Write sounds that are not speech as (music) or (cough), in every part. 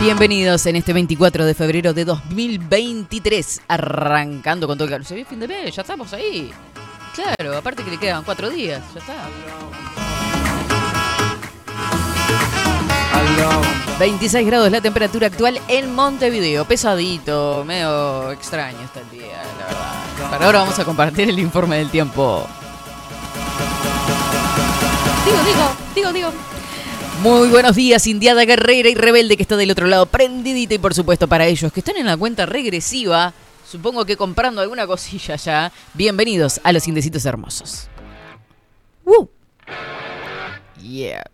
Bienvenidos en este 24 de febrero de 2023, arrancando con todo el Se viene fin de mes, ya estamos ahí. Claro, aparte que le quedan cuatro días, ya está. 26 grados la temperatura actual en Montevideo. Pesadito, medio extraño está el día, la verdad. Pero ahora vamos a compartir el informe del tiempo. Digo, digo, digo, digo. Muy buenos días, Indiada Guerrera y Rebelde que está del otro lado, prendidita y por supuesto para ellos que están en la cuenta regresiva, supongo que comprando alguna cosilla ya. Bienvenidos a los Indecitos Hermosos. ¡Woo! Yeah.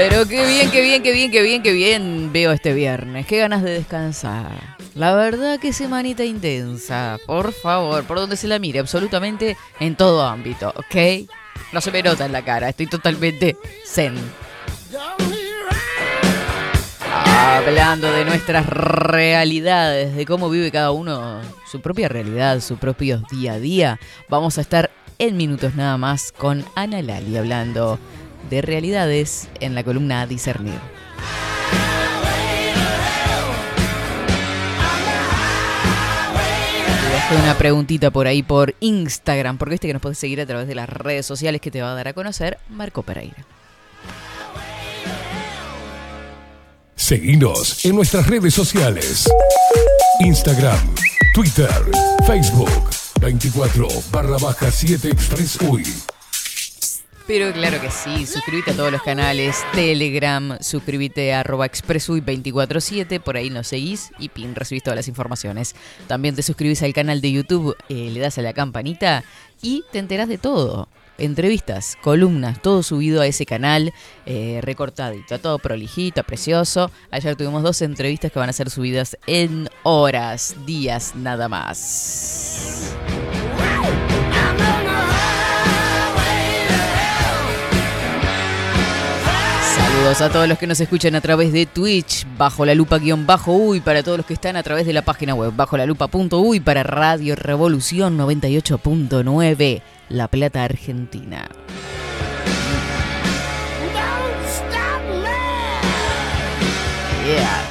Pero qué bien, qué bien, qué bien, qué bien, qué bien veo este viernes. Qué ganas de descansar. La verdad que semanita intensa. Por favor, por donde se la mire, absolutamente en todo ámbito, ¿ok? No se me nota en la cara, estoy totalmente zen. Hablando de nuestras realidades, de cómo vive cada uno su propia realidad, su propio día a día, vamos a estar en minutos nada más con Ana Lali hablando de realidades en la columna Discernir. Una preguntita por ahí por Instagram, porque viste que nos puedes seguir a través de las redes sociales que te va a dar a conocer Marco Pereira. Seguinos en nuestras redes sociales. Instagram, Twitter, Facebook, 24 barra baja 7 Express UI. Pero claro que sí, suscríbete a todos los canales, Telegram, suscríbete a arroba expressui247, por ahí nos seguís y pin, recibís todas las informaciones. También te suscribís al canal de YouTube, eh, le das a la campanita y te enterás de todo. Entrevistas, columnas, todo subido a ese canal, eh, recortadito, todo prolijito, precioso. Ayer tuvimos dos entrevistas que van a ser subidas en horas, días nada más. Saludos a todos los que nos escuchan a través de Twitch, bajo la lupa guion bajo uy, para todos los que están a través de la página web, bajo la lupa punto uy, para Radio Revolución 98.9, La Plata, Argentina. Yeah.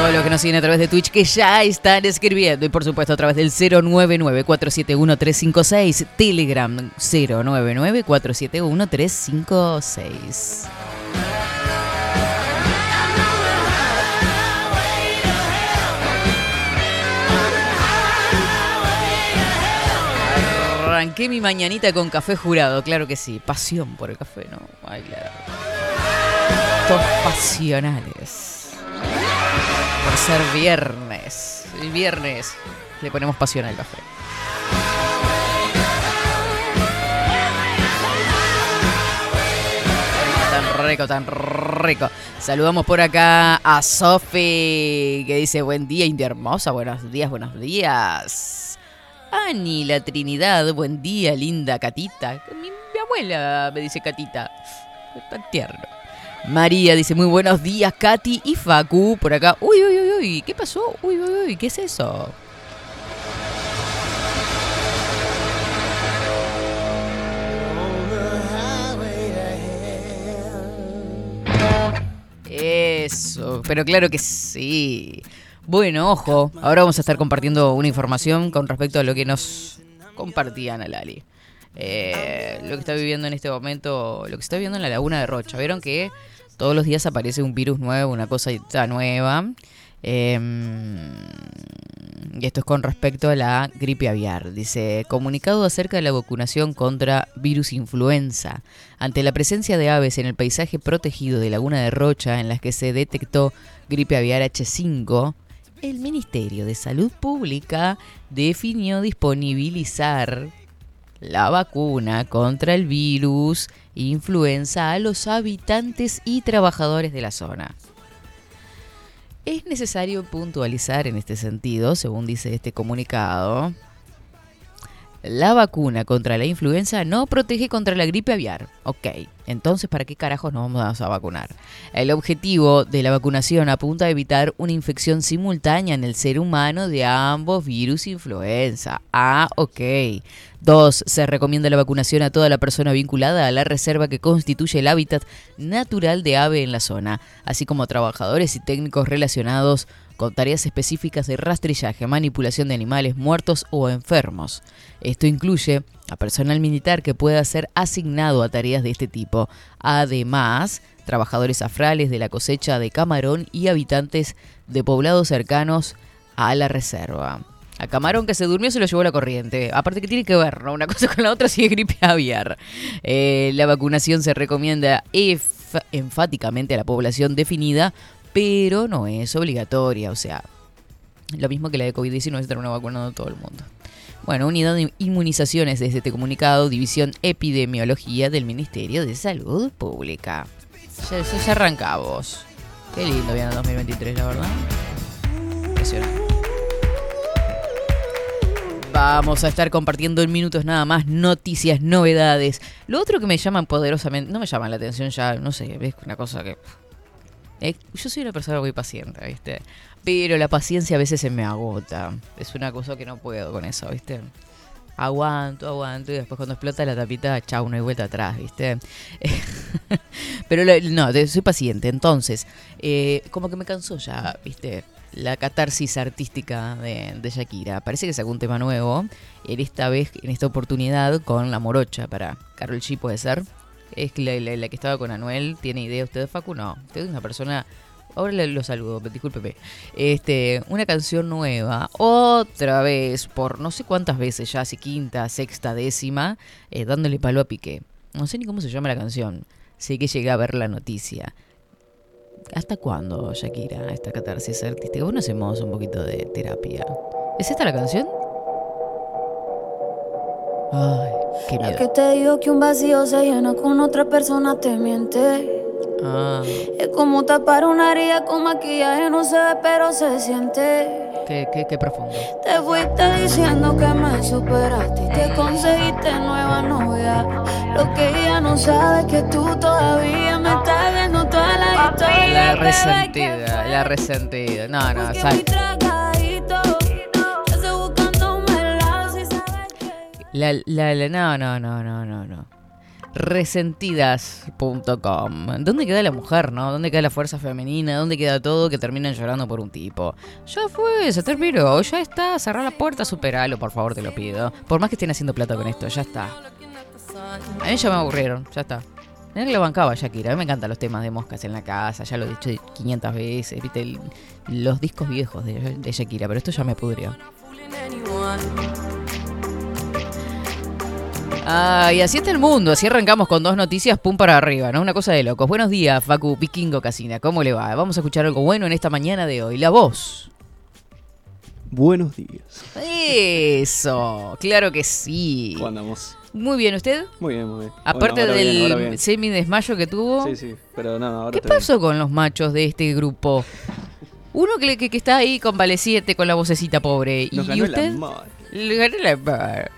Todos los que nos siguen a través de Twitch que ya están escribiendo y por supuesto a través del 099-471-356, Telegram 099-471-356. Arranqué mi mañanita con café jurado, claro que sí. Pasión por el café, ¿no? Ay, claro. Estos pasionales. Por ser viernes. El viernes le ponemos pasión al café. Tan rico, tan rico. Saludamos por acá a Sofi, que dice buen día, India hermosa. Buenos días, buenos días. Ani, la Trinidad, buen día, linda Catita. Mi, mi abuela me dice Catita. Tan tierno. María dice, muy buenos días, Katy y Facu, por acá. Uy, uy, uy, uy, ¿qué pasó? Uy, uy, uy, ¿qué es eso? Eso, pero claro que sí. Bueno, ojo, ahora vamos a estar compartiendo una información con respecto a lo que nos compartían a Lali. Eh, lo que está viviendo en este momento, lo que está viviendo en la laguna de Rocha. Vieron que todos los días aparece un virus nuevo, una cosa nueva. Eh, y esto es con respecto a la gripe aviar. Dice, comunicado acerca de la vacunación contra virus influenza. Ante la presencia de aves en el paisaje protegido de Laguna de Rocha, en las que se detectó gripe aviar H5, el Ministerio de Salud Pública definió disponibilizar la vacuna contra el virus influenza a los habitantes y trabajadores de la zona. Es necesario puntualizar en este sentido, según dice este comunicado, la vacuna contra la influenza no protege contra la gripe aviar. Ok, entonces ¿para qué carajos nos vamos a vacunar? El objetivo de la vacunación apunta a evitar una infección simultánea en el ser humano de ambos virus influenza. Ah, ok. Dos, se recomienda la vacunación a toda la persona vinculada a la reserva que constituye el hábitat natural de ave en la zona, así como trabajadores y técnicos relacionados con tareas específicas de rastrillaje, manipulación de animales muertos o enfermos. Esto incluye a personal militar que pueda ser asignado a tareas de este tipo. Además, trabajadores afrales de la cosecha de camarón y habitantes de poblados cercanos a la reserva. A camarón que se durmió se lo llevó la corriente. Aparte que tiene que ver, ¿no? Una cosa con la otra (laughs) si es gripe aviar. Eh, la vacunación se recomienda enfáticamente a la población definida pero no es obligatoria, o sea, lo mismo que la de COVID-19 se termina vacunando a todo el mundo. Bueno, Unidad de Inmunizaciones desde este comunicado, División Epidemiología del Ministerio de Salud Pública. Ya, ya, arrancamos. Qué lindo viene el 2023, la verdad. Impresionante. Vamos a estar compartiendo en minutos nada más noticias, novedades. Lo otro que me llaman poderosamente, no me llaman la atención ya, no sé, es una cosa que eh, yo soy una persona muy paciente, ¿viste? Pero la paciencia a veces se me agota. Es una cosa que no puedo con eso, ¿viste? Aguanto, aguanto y después cuando explota la tapita, chau, no hay vuelta atrás, ¿viste? (laughs) Pero no, soy paciente. Entonces, eh, como que me cansó ya, ¿viste? La catarsis artística de, Shakira. Parece que sacó un tema nuevo. En esta vez, en esta oportunidad, con la morocha para Carol G, puede ser es la, la, que estaba con Anuel. ¿Tiene idea usted, Facu? No. Usted es una persona. Ahora lo saludo, discúlpeme. Este, una canción nueva, otra vez, por no sé cuántas veces ya, si quinta, sexta, décima, eh, dándole palo a Piqué. No sé ni cómo se llama la canción. Sé que llegué a ver la noticia. ¿Hasta cuándo, Shakira, esta catarsis artística? Bueno, hacemos un poquito de terapia. ¿Es esta la canción? Ay, qué miedo. que te digo que un vacío se llena con otra persona te miente. Ah. Es como tapar una herida con maquillaje, no se ve, pero se siente. Qué, qué, qué profundo. Te fuiste diciendo que me superaste y te conseguiste nueva novia. Lo que ella no sabe es que tú todavía me la resentida, la resentida. No, no. La, la, la, no, no, no, no, no, no. Resentidas.com. ¿Dónde queda la mujer, no? ¿Dónde queda la fuerza femenina? ¿Dónde queda todo que terminan llorando por un tipo? Ya fue, se terminó, ya está. Cerrar la puerta, superalo, por favor, te lo pido. Por más que estén haciendo plata con esto, ya está. A mí ya me aburrieron, ya está. Mira que lo bancaba Shakira. A mí me encantan los temas de moscas en la casa, ya lo he dicho 500 veces. Viste, los discos viejos de, de Shakira, pero esto ya me pudrió. Ah, y así está el mundo, así arrancamos con dos noticias, pum para arriba, ¿no? Una cosa de locos. Buenos días, Facu Piquingo Casina, ¿cómo le va? Vamos a escuchar algo bueno en esta mañana de hoy. La voz. Buenos días. Eso, claro que sí. ¿Cómo andamos? Muy bien, ¿usted? Muy bien, muy bien. Aparte del semi-desmayo que tuvo. Sí, sí, pero nada, ahora ¿Qué pasó con los machos de este grupo? Uno que, que, está ahí convaleciente con la vocecita pobre. Nos ¿Y ganó usted? Le ganó la (laughs) madre.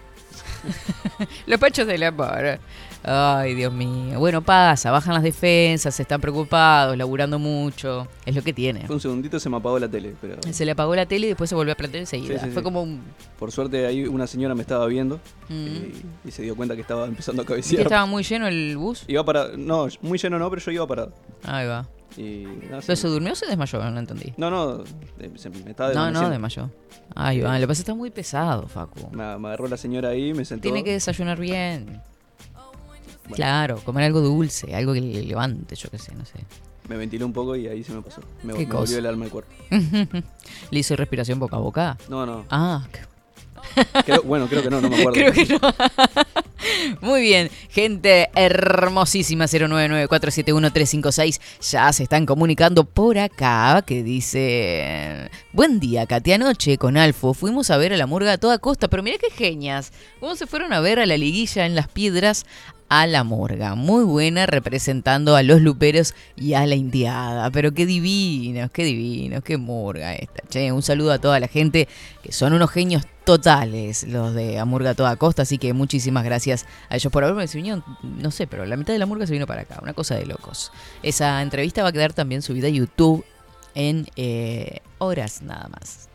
Los pachos de la mar. Ay, Dios mío. Bueno, pasa, bajan las defensas, están preocupados, laburando mucho. Es lo que tiene. Fue un segundito se me apagó la tele, pero. Se le apagó la tele y después se volvió a plantear enseguida. Sí, sí, Fue sí. como un. Por suerte ahí una señora me estaba viendo Mm. y, y se dio cuenta que estaba empezando a ¿Y que cabecear. estaba muy lleno el bus? Iba para. No, muy lleno no, pero yo iba parado. Ahí va. Y. No, ¿Pero se durmió o se desmayó? No entendí. no, no, eh, se- me estaba No, no, desmayó. Ahí va. Lo que pasa es que está muy pesado, Facu. me, me agarró la señora ahí, me sentó. Tiene que desayunar bien. Bueno. Claro, comer algo dulce, algo que le levante, yo qué sé, no sé. me ventilé un poco y ahí se me pasó. Me, volvió el alma al cuerpo. (laughs) ¿Le hizo respiración boca a boca? No, no. Ah, Creo- bueno, creo que no, no me acuerdo. (laughs) Creo que no. (laughs) Muy bien, gente hermosísima 099471356 ya se están comunicando por acá que dice Buen día, Katy, anoche con Alfo fuimos a ver a la murga a toda costa, pero mira qué genias, cómo se fueron a ver a la liguilla en las piedras a la morga, muy buena representando a los luperos y a la indiada, pero qué divinos, qué divinos, qué morga esta. Che, un saludo a toda la gente que son unos genios totales los de Amurga a toda costa, así que muchísimas gracias a ellos por haberme vinieron, no sé, pero la mitad de la Murga se vino para acá, una cosa de locos. Esa entrevista va a quedar también subida a YouTube en eh, horas nada más.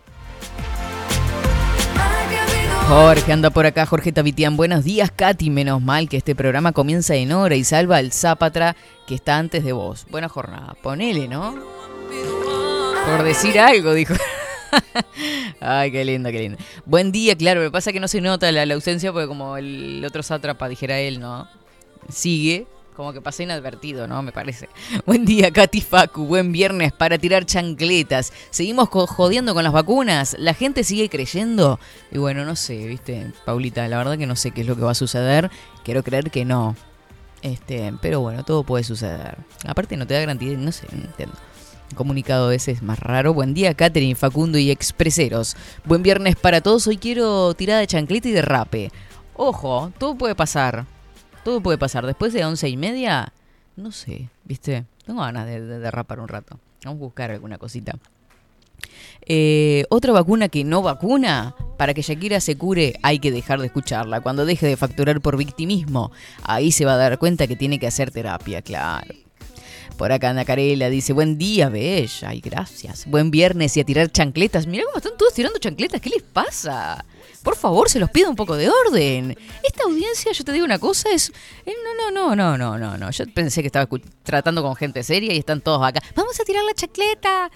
Jorge anda por acá, Jorge Tavitian. Buenos días, Katy. Menos mal que este programa comienza en hora y salva al Zapatra que está antes de vos. Buena jornada. Ponele, ¿no? Por decir algo, dijo. (laughs) Ay, qué lindo, qué lindo. Buen día, claro. Me pasa que no se nota la, la ausencia porque como el otro sátrapa, dijera él, ¿no? Sigue. Como que pasé inadvertido, ¿no? Me parece. (laughs) Buen día, Katy Facu. Buen viernes para tirar chancletas. Seguimos jodiendo con las vacunas. La gente sigue creyendo. Y bueno, no sé, ¿viste? Paulita, la verdad que no sé qué es lo que va a suceder. Quiero creer que no. Este, pero bueno, todo puede suceder. Aparte no te da garantía, no sé, no entiendo. Un comunicado ese es más raro. Buen día, Catherine, Facundo y Expreseros. Buen viernes para todos. Hoy quiero tirada de chancleta y de rape. Ojo, todo puede pasar. Todo puede pasar. Después de once y media, no sé, ¿viste? Tengo ganas de, de derrapar un rato. Vamos a buscar alguna cosita. Eh, otra vacuna que no vacuna, para que Shakira se cure hay que dejar de escucharla. Cuando deje de facturar por victimismo, ahí se va a dar cuenta que tiene que hacer terapia, claro. Por acá Ana Carela dice, buen día, Bella. Ay, gracias. Buen viernes y a tirar chancletas. Mirá cómo están todos tirando chancletas. ¿Qué les pasa? Por favor, se los pido un poco de orden. Esta audiencia, yo te digo una cosa, es... eh, No, no, no, no, no, no, no. Yo pensé que estaba tratando con gente seria y están todos acá. Vamos a tirar la chancleta.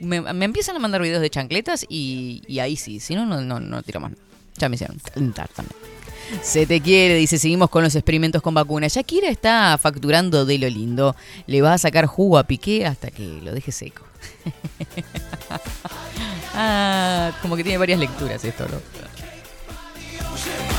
Me, empiezan a mandar videos de chancletas y, y ahí sí. Si no, no, no, no tiro más. Ya me hicieron calentar también. Se te quiere, dice, seguimos con los experimentos con vacunas. Shakira está facturando de lo lindo. Le va a sacar jugo a Piqué hasta que lo deje seco. (laughs) ah, como que tiene varias lecturas esto, ¿no?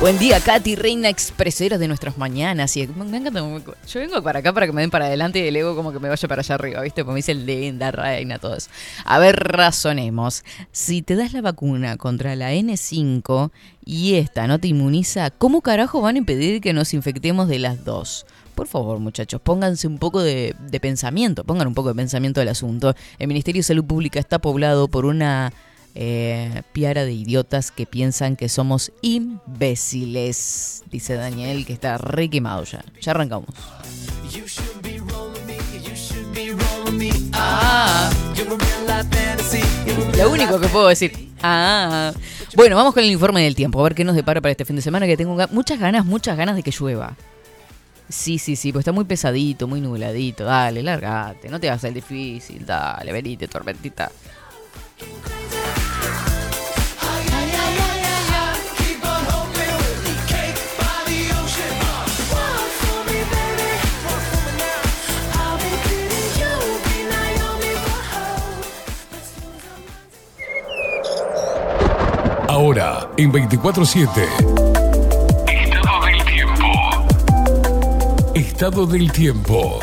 Buen día, Katy, reina expresera de nuestras mañanas. Y me encanta, yo vengo para acá para que me den para adelante y el ego como que me vaya para allá arriba, ¿viste? Como dice linda, reina, todo eso. A ver, razonemos. Si te das la vacuna contra la N5 y esta no te inmuniza, ¿cómo carajo van a impedir que nos infectemos de las dos? Por favor, muchachos, pónganse un poco de, de pensamiento, pongan un poco de pensamiento al asunto. El Ministerio de Salud Pública está poblado por una eh, piara de idiotas que piensan que somos imbéciles, dice Daniel, que está re quemado ya. Ya arrancamos. Ah. Lo único que puedo decir. Ah. Bueno, vamos con el informe del tiempo, a ver qué nos depara para este fin de semana, que tengo muchas ganas, muchas ganas de que llueva. Sí, sí, sí, pues está muy pesadito, muy nubladito. Dale, lárgate, no te hagas el difícil, dale, venite, tormentita. Ahora, en 24-7. Estado del tiempo. Estado del tiempo.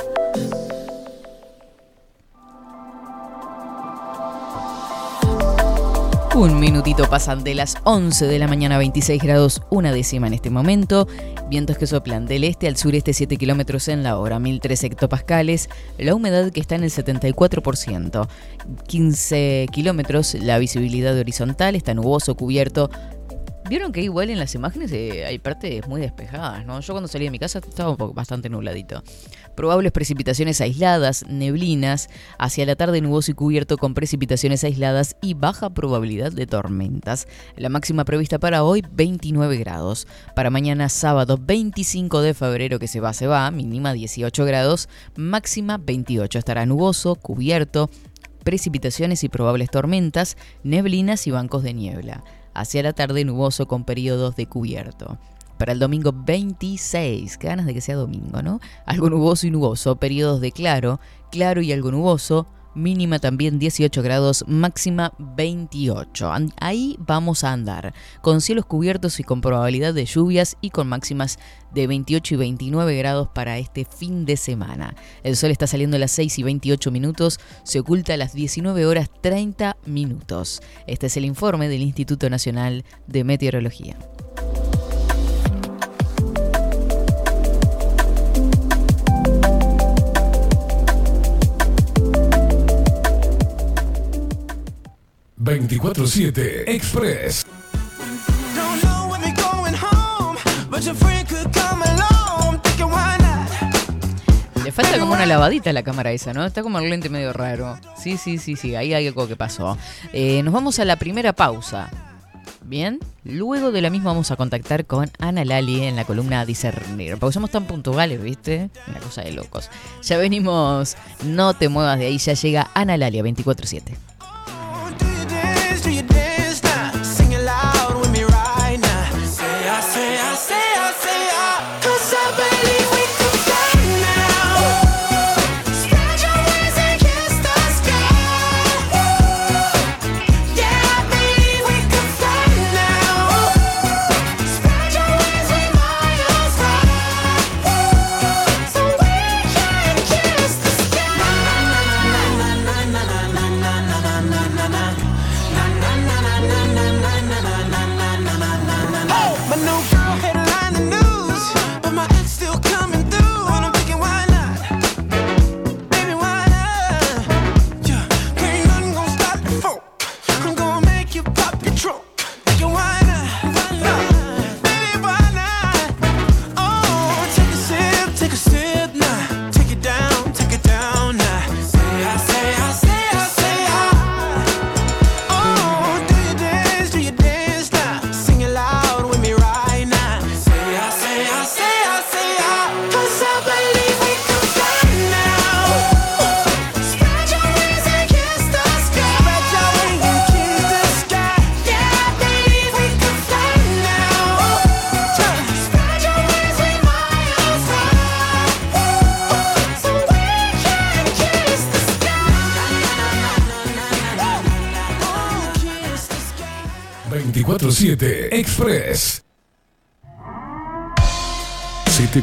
Un minutito pasan de las 11 de la mañana, 26 grados, una décima en este momento. Vientos que soplan del este al sureste 7 kilómetros en la hora, 1003 hectopascales. La humedad que está en el 74%. 15 kilómetros, la visibilidad horizontal, está nuboso, cubierto. Vieron que igual en las imágenes eh, hay partes muy despejadas, ¿no? Yo cuando salí de mi casa estaba bastante nubladito. Probables precipitaciones aisladas, neblinas, hacia la tarde nuboso y cubierto con precipitaciones aisladas y baja probabilidad de tormentas. La máxima prevista para hoy 29 grados. Para mañana sábado 25 de febrero que se va, se va, mínima 18 grados, máxima 28. Estará nuboso, cubierto, precipitaciones y probables tormentas, neblinas y bancos de niebla. Hacia la tarde nuboso con periodos de cubierto. para el domingo 26. Qué ganas de que sea domingo, ¿no? Algo nuboso y nuboso, periodos de claro, claro y algo nuboso, mínima también 18 grados, máxima 28. Ahí vamos a andar, con cielos cubiertos y con probabilidad de lluvias y con máximas de 28 y 29 grados para este fin de semana. El sol está saliendo a las 6 y 28 minutos, se oculta a las 19 horas 30 minutos. Este es el informe del Instituto Nacional de Meteorología. 24-7 Express. Le falta como una lavadita a la cámara esa, ¿no? Está como el lente medio raro. Sí, sí, sí, sí, ahí hay algo que pasó. Eh, nos vamos a la primera pausa. Bien, luego de la misma vamos a contactar con Ana Lali en la columna Discernir. Porque somos tan puntuales, ¿viste? Una cosa de locos. Ya venimos, no te muevas de ahí, ya llega Ana Lali a 24-7.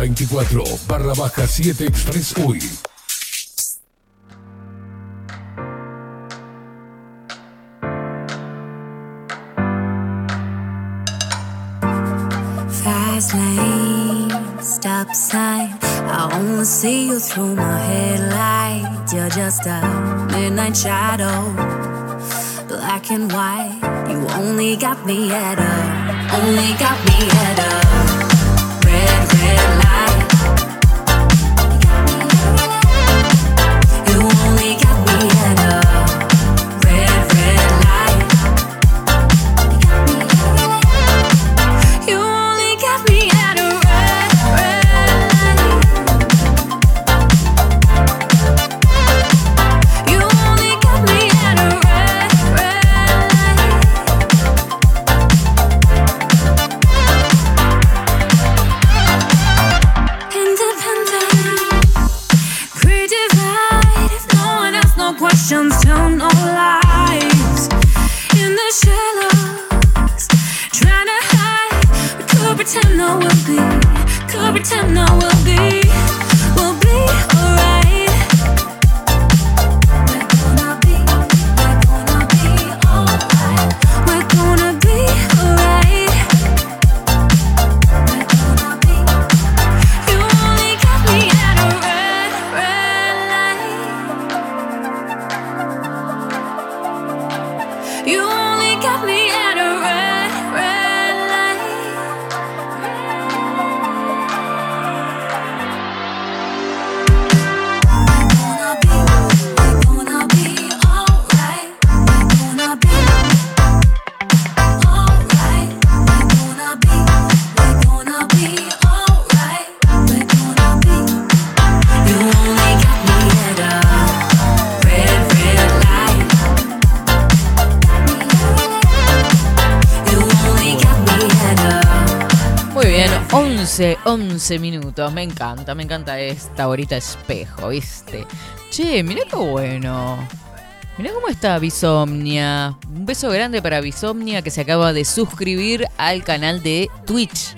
24 barra baja 7 Express UI. Fast lane, stop sign. I only see you through my headlights. You're just a midnight shadow, black and white. You only got me at a, only got me at a red, red light. 11 minutos. Me encanta, me encanta esta horita espejo, ¿viste? Che, mira qué bueno. Mira cómo está Bisomnia. Un beso grande para Bisomnia que se acaba de suscribir al canal de Twitch.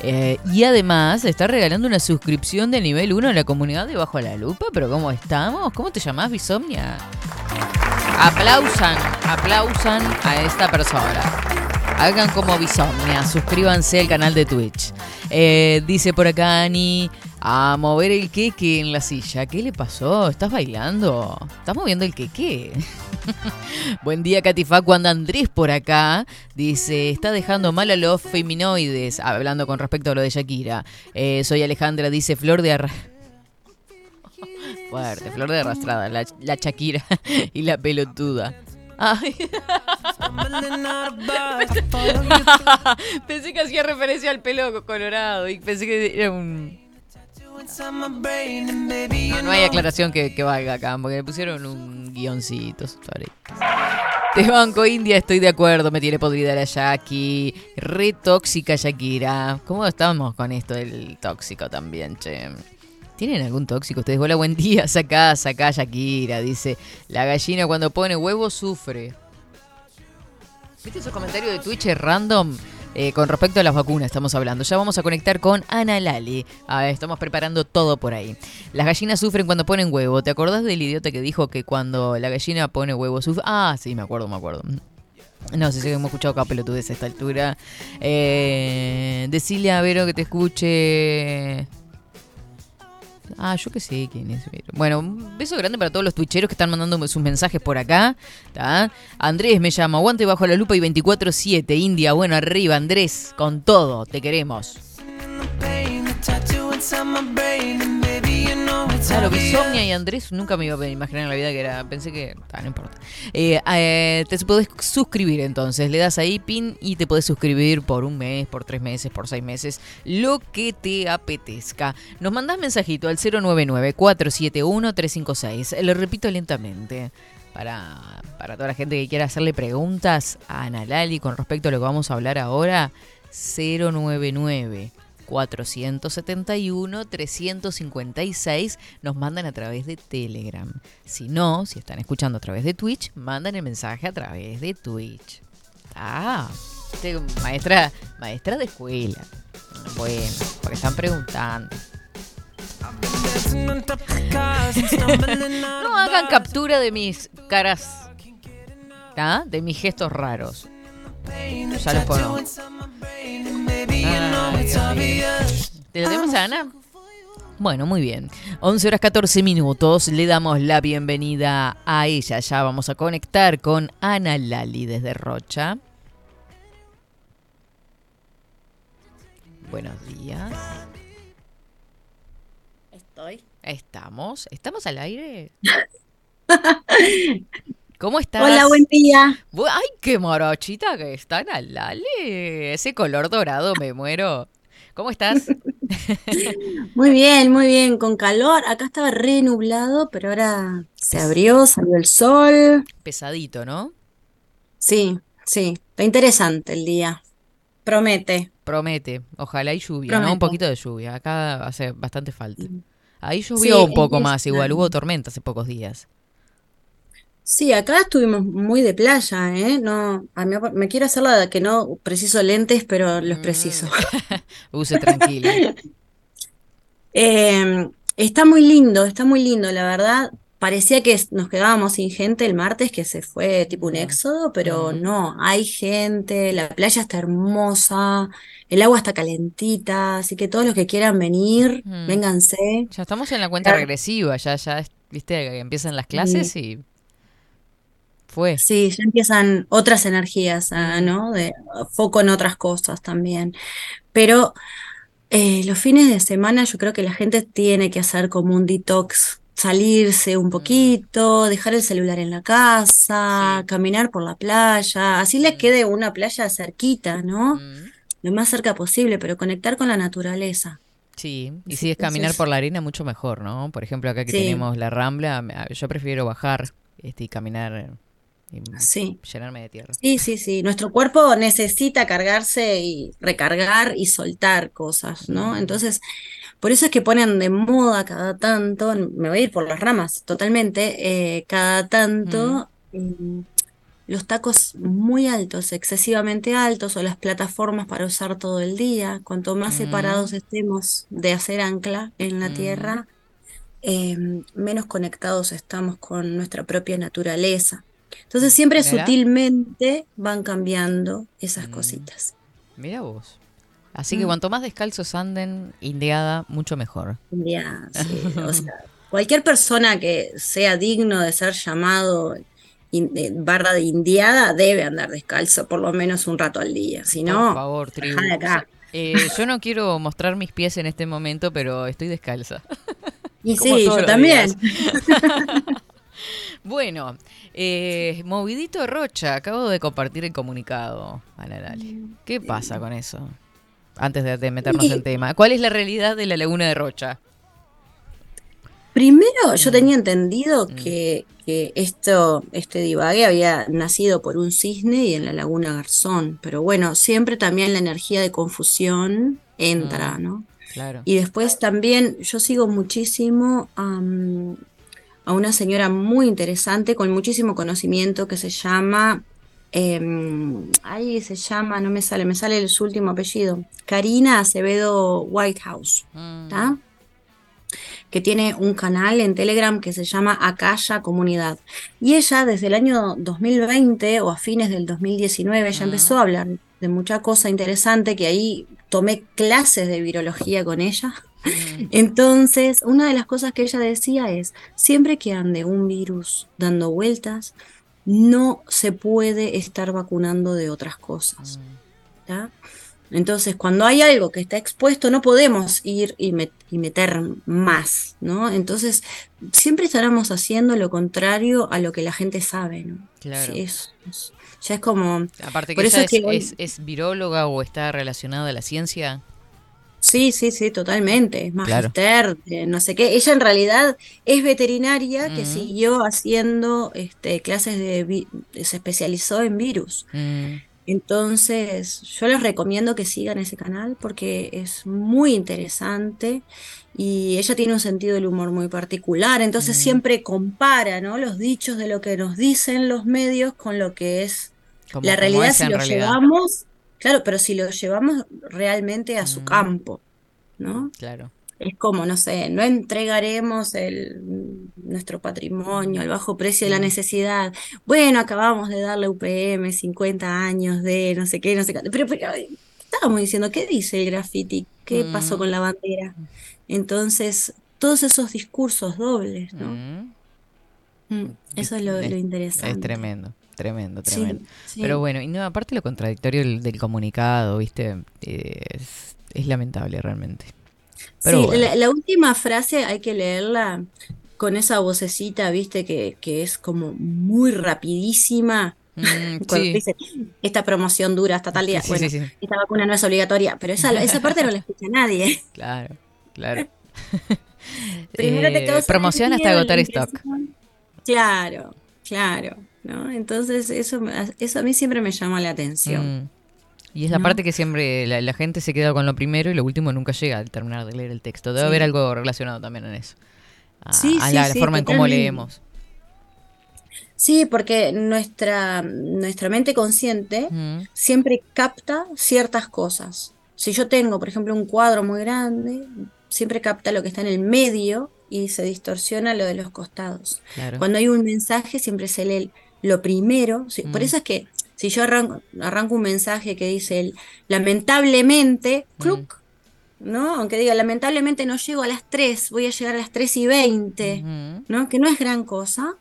Eh, y además está regalando una suscripción de nivel 1 en la comunidad de Bajo la Lupa. Pero ¿cómo estamos? ¿Cómo te llamás, Bisomnia? Aplausan, aplausan a esta persona. Hagan como Bisomnia, suscríbanse al canal de Twitch. Eh, dice por acá Ani, a mover el queque en la silla. ¿Qué le pasó? ¿Estás bailando? ¿Estás moviendo el queque? (laughs) Buen día, Catifá. Cuando Andrés por acá dice, está dejando mal a los feminoides, hablando con respecto a lo de Shakira. Eh, soy Alejandra, dice Flor de Arra... (laughs) Fuerte, Flor de Arrastrada, la, la Shakira (laughs) y la pelotuda. Pensé que hacía referencia al pelo colorado y pensé que era un... No, hay aclaración que, que, valga acá, porque le pusieron un guioncito. Te banco India, estoy de acuerdo, me tiene podrida la Jackie. Re tóxica Shakira. ¿Cómo estamos con esto del tóxico también, che? ¿Tienen algún tóxico? Ustedes, hola, buen día, sacá, sacá, Shakira, dice. La gallina cuando pone huevo sufre. ¿Viste esos comentarios de Twitch random? Eh, con respecto a las vacunas estamos hablando. Ya vamos a conectar con Ana Lali. estamos preparando todo por ahí. Las gallinas sufren cuando ponen huevo. ¿Te acordás del idiota que dijo que cuando la gallina pone huevo sufre? Ah, sí, me acuerdo, me acuerdo. No sé si hemos escuchado acá pelotudes a esta altura. Eh, decile a Vero que te escuche Ah, yo qué sé quién es. Bueno, un beso grande para todos los twitcheros que están mandando sus mensajes por acá. Andrés me llama, aguante bajo la lupa y 24-7. India, bueno, arriba, Andrés, con todo, te queremos. Claro, Bisomnia y Andrés nunca me iba a imaginar en la vida que era. Pensé que. no importa. Eh, eh, te podés suscribir entonces. Le das ahí pin y te podés suscribir por un mes, por tres meses, por seis meses. Lo que te apetezca. Nos mandás mensajito al 099-471-356. Le repito lentamente. Para, para toda la gente que quiera hacerle preguntas a Ana Lali con respecto a lo que vamos a hablar ahora. 099 471-356 nos mandan a través de Telegram. Si no, si están escuchando a través de Twitch, mandan el mensaje a través de Twitch. Ah, maestra, maestra de escuela. Bueno, porque están preguntando. No hagan captura de mis caras, ¿ah? de mis gestos raros. Ya los conozco. ¿Te lo tenemos a Ana? Bueno, muy bien. 11 horas 14 minutos. Le damos la bienvenida a ella. Ya vamos a conectar con Ana Lali desde Rocha. Buenos días. Estoy. Estamos. ¿Estamos al aire? (laughs) ¿Cómo estás? Hola, buen día. Ay, qué morochita que está Ana Lali. Ese color dorado, me muero. ¿Cómo estás? (laughs) muy bien, muy bien, con calor. Acá estaba re nublado, pero ahora se abrió, salió el sol. Pesadito, ¿no? Sí, sí. Está interesante el día. Promete. Promete. Ojalá y lluvia, ¿no? Un poquito de lluvia. Acá hace bastante falta. Ahí llovió un poco más, igual hubo tormenta hace pocos días. Sí, acá estuvimos muy de playa, ¿eh? No, a mí me quiero hacer la que no preciso lentes, pero los mm. preciso. (laughs) Use tranquilo. (laughs) Em, está muy lindo, está muy lindo, la verdad. Parecía que nos quedábamos sin gente el martes, que se fue tipo un éxodo, pero no, hay gente, la playa está hermosa, el agua está calentita, así que todos los que quieran venir, vénganse. Ya estamos en la cuenta regresiva, ya, ya, viste, que empiezan las clases y fue. Sí, ya empiezan otras energías, ¿no? De foco en otras cosas también. Pero eh, los fines de semana yo creo que la gente tiene que hacer como un detox, salirse un poquito, dejar el celular en la casa, caminar por la playa, así les quede una playa cerquita, ¿no? Lo más cerca posible, pero conectar con la naturaleza. Sí, y si es caminar por la arena, mucho mejor, ¿no? Por ejemplo, acá que tenemos la rambla, yo prefiero bajar este, y caminar sí. llenarme de tierra. Sí, sí, sí. Nuestro cuerpo necesita cargarse y recargar y soltar cosas, ¿no? Entonces, por eso es que ponen de moda cada tanto, me voy a ir por las ramas totalmente, eh, cada tanto mm, los tacos muy altos, excesivamente altos, o las plataformas para usar todo el día. Cuanto más separados estemos de hacer ancla en la tierra, em, menos conectados estamos con nuestra propia naturaleza. Entonces siempre sutilmente van cambiando esas mm. cositas. Mira vos. Así que Mm. cuanto más descalzos anden, indiada, mucho mejor. Ya, sí, (laughs) o sea, cualquier persona que sea digno de ser llamado in- eh, barra de indiada debe andar descalzo por lo menos un rato al día. Si no, Por favor, tribu. rajá de acá. Eh, yo no quiero mostrar mis pies en este momento, pero estoy descalza. Y (laughs) sí, yo también. (laughs) Bueno, eh, Movidito Rocha, acabo de compartir el comunicado, Ana Lali. ¿Qué pasa con eso? Antes de, de meternos en tema. ¿Cuál es la realidad de la laguna de Rocha? Primero, yo Mm. tenía entendido que, que esto, este divague había nacido por un cisne y en la laguna Garzón, pero bueno, siempre también la energía de confusión entra, Mm. ¿no? Claro. Y después también yo sigo muchísimo a una señora muy interesante con muchísimo conocimiento que se llama, em, ahí se llama, no me sale, me sale su último apellido, Karina Acevedo Whitehouse, Mm, ¿tá? que tiene un canal en Telegram que se llama Acaya Comunidad. Y ella desde el año 2020 o a fines del 2019 ya Mm. empezó a hablar de mucha cosa interesante que ahí tomé clases de virología con ella. Entonces, una de las cosas que ella decía es, siempre que ande un virus dando vueltas, no se puede estar vacunando de otras cosas. mm. ¿tá? Entonces, cuando hay algo que está expuesto, no podemos ir y, met- y meter más, ¿no? Entonces, siempre estaremos haciendo lo contrario a lo que la gente sabe, ¿no? Claro. Sí, es- es- ya es como, Aparte que Por eso ella es que es, hoy- es- es viróloga o está relacionada a la ciencia. Sí, sí, sí, totalmente, es Claro. magister, eh, no sé qué. Ella en realidad es veterinaria que Ujú. siguió haciendo este, clases de, se especializó en virus. Mm, Entonces, yo les recomiendo que sigan ese canal porque es muy interesante y ella tiene un sentido del humor muy particular, entonces Mm. siempre compara, ¿no? los dichos de lo que nos dicen los medios con lo que es como- la realidad si lo realidad. llevamos, claro, pero si lo llevamos realmente a su Mm. campo, ¿no? Claro. Es como, no sé, no entregaremos el, nuestro patrimonio al bajo precio de la Mm. necesidad. Bueno, acabamos de darle UPM 50 años de no sé qué, no sé qué. Pero, pero ¿qué estábamos diciendo, ¿qué dice el graffiti? ¿Qué pasó Mm. con la bandera? Entonces, todos esos discursos dobles, ¿no? Mm, Mm, Eso es lo, es- lo Es interesante. Tremendo, tremendo, Sí, tremendo. sí. Pero bueno, y no, aparte lo contradictorio del, del comunicado, ¿viste? Es, es lamentable realmente. Pero Sí, bueno. la, la última frase hay que leerla con esa vocecita, viste, que, que es como muy rapidísima. Mm, (laughs) Cuando sí. dice, esta promoción dura hasta tal día. Bueno, sí, sí. esta vacuna no es obligatoria, pero esa, esa parte no la escucha nadie. (laughs) Claro, claro. (laughs) Primero te Eh, causa promoción hasta agotar stock. Claro, claro, ¿no? Entonces eso, eso a mí siempre me llama la atención. Mm. Y es la ¿no? parte que siempre la, la gente se queda con lo primero y lo último nunca llega al terminar de leer el texto. Debe Sí. haber algo relacionado también en eso. A, Sí, a sí, la, forma en cómo leemos. Sí, porque nuestra, nuestra mente consciente Mm, siempre capta ciertas cosas. Si yo tengo, por ejemplo, un cuadro muy grande, siempre capta lo que está en el medio y se distorsiona lo de los costados. claro. Cuando hay un mensaje, siempre se lee lo primero. sí, Por Mm. eso es que si yo arranco, arranco un mensaje que dice el, lamentablemente, Mm. cluc, ¿no? Aunque diga lamentablemente no llego a las 3, voy a llegar a las 3 y 20, Ujú. ¿no? Que no es gran cosa.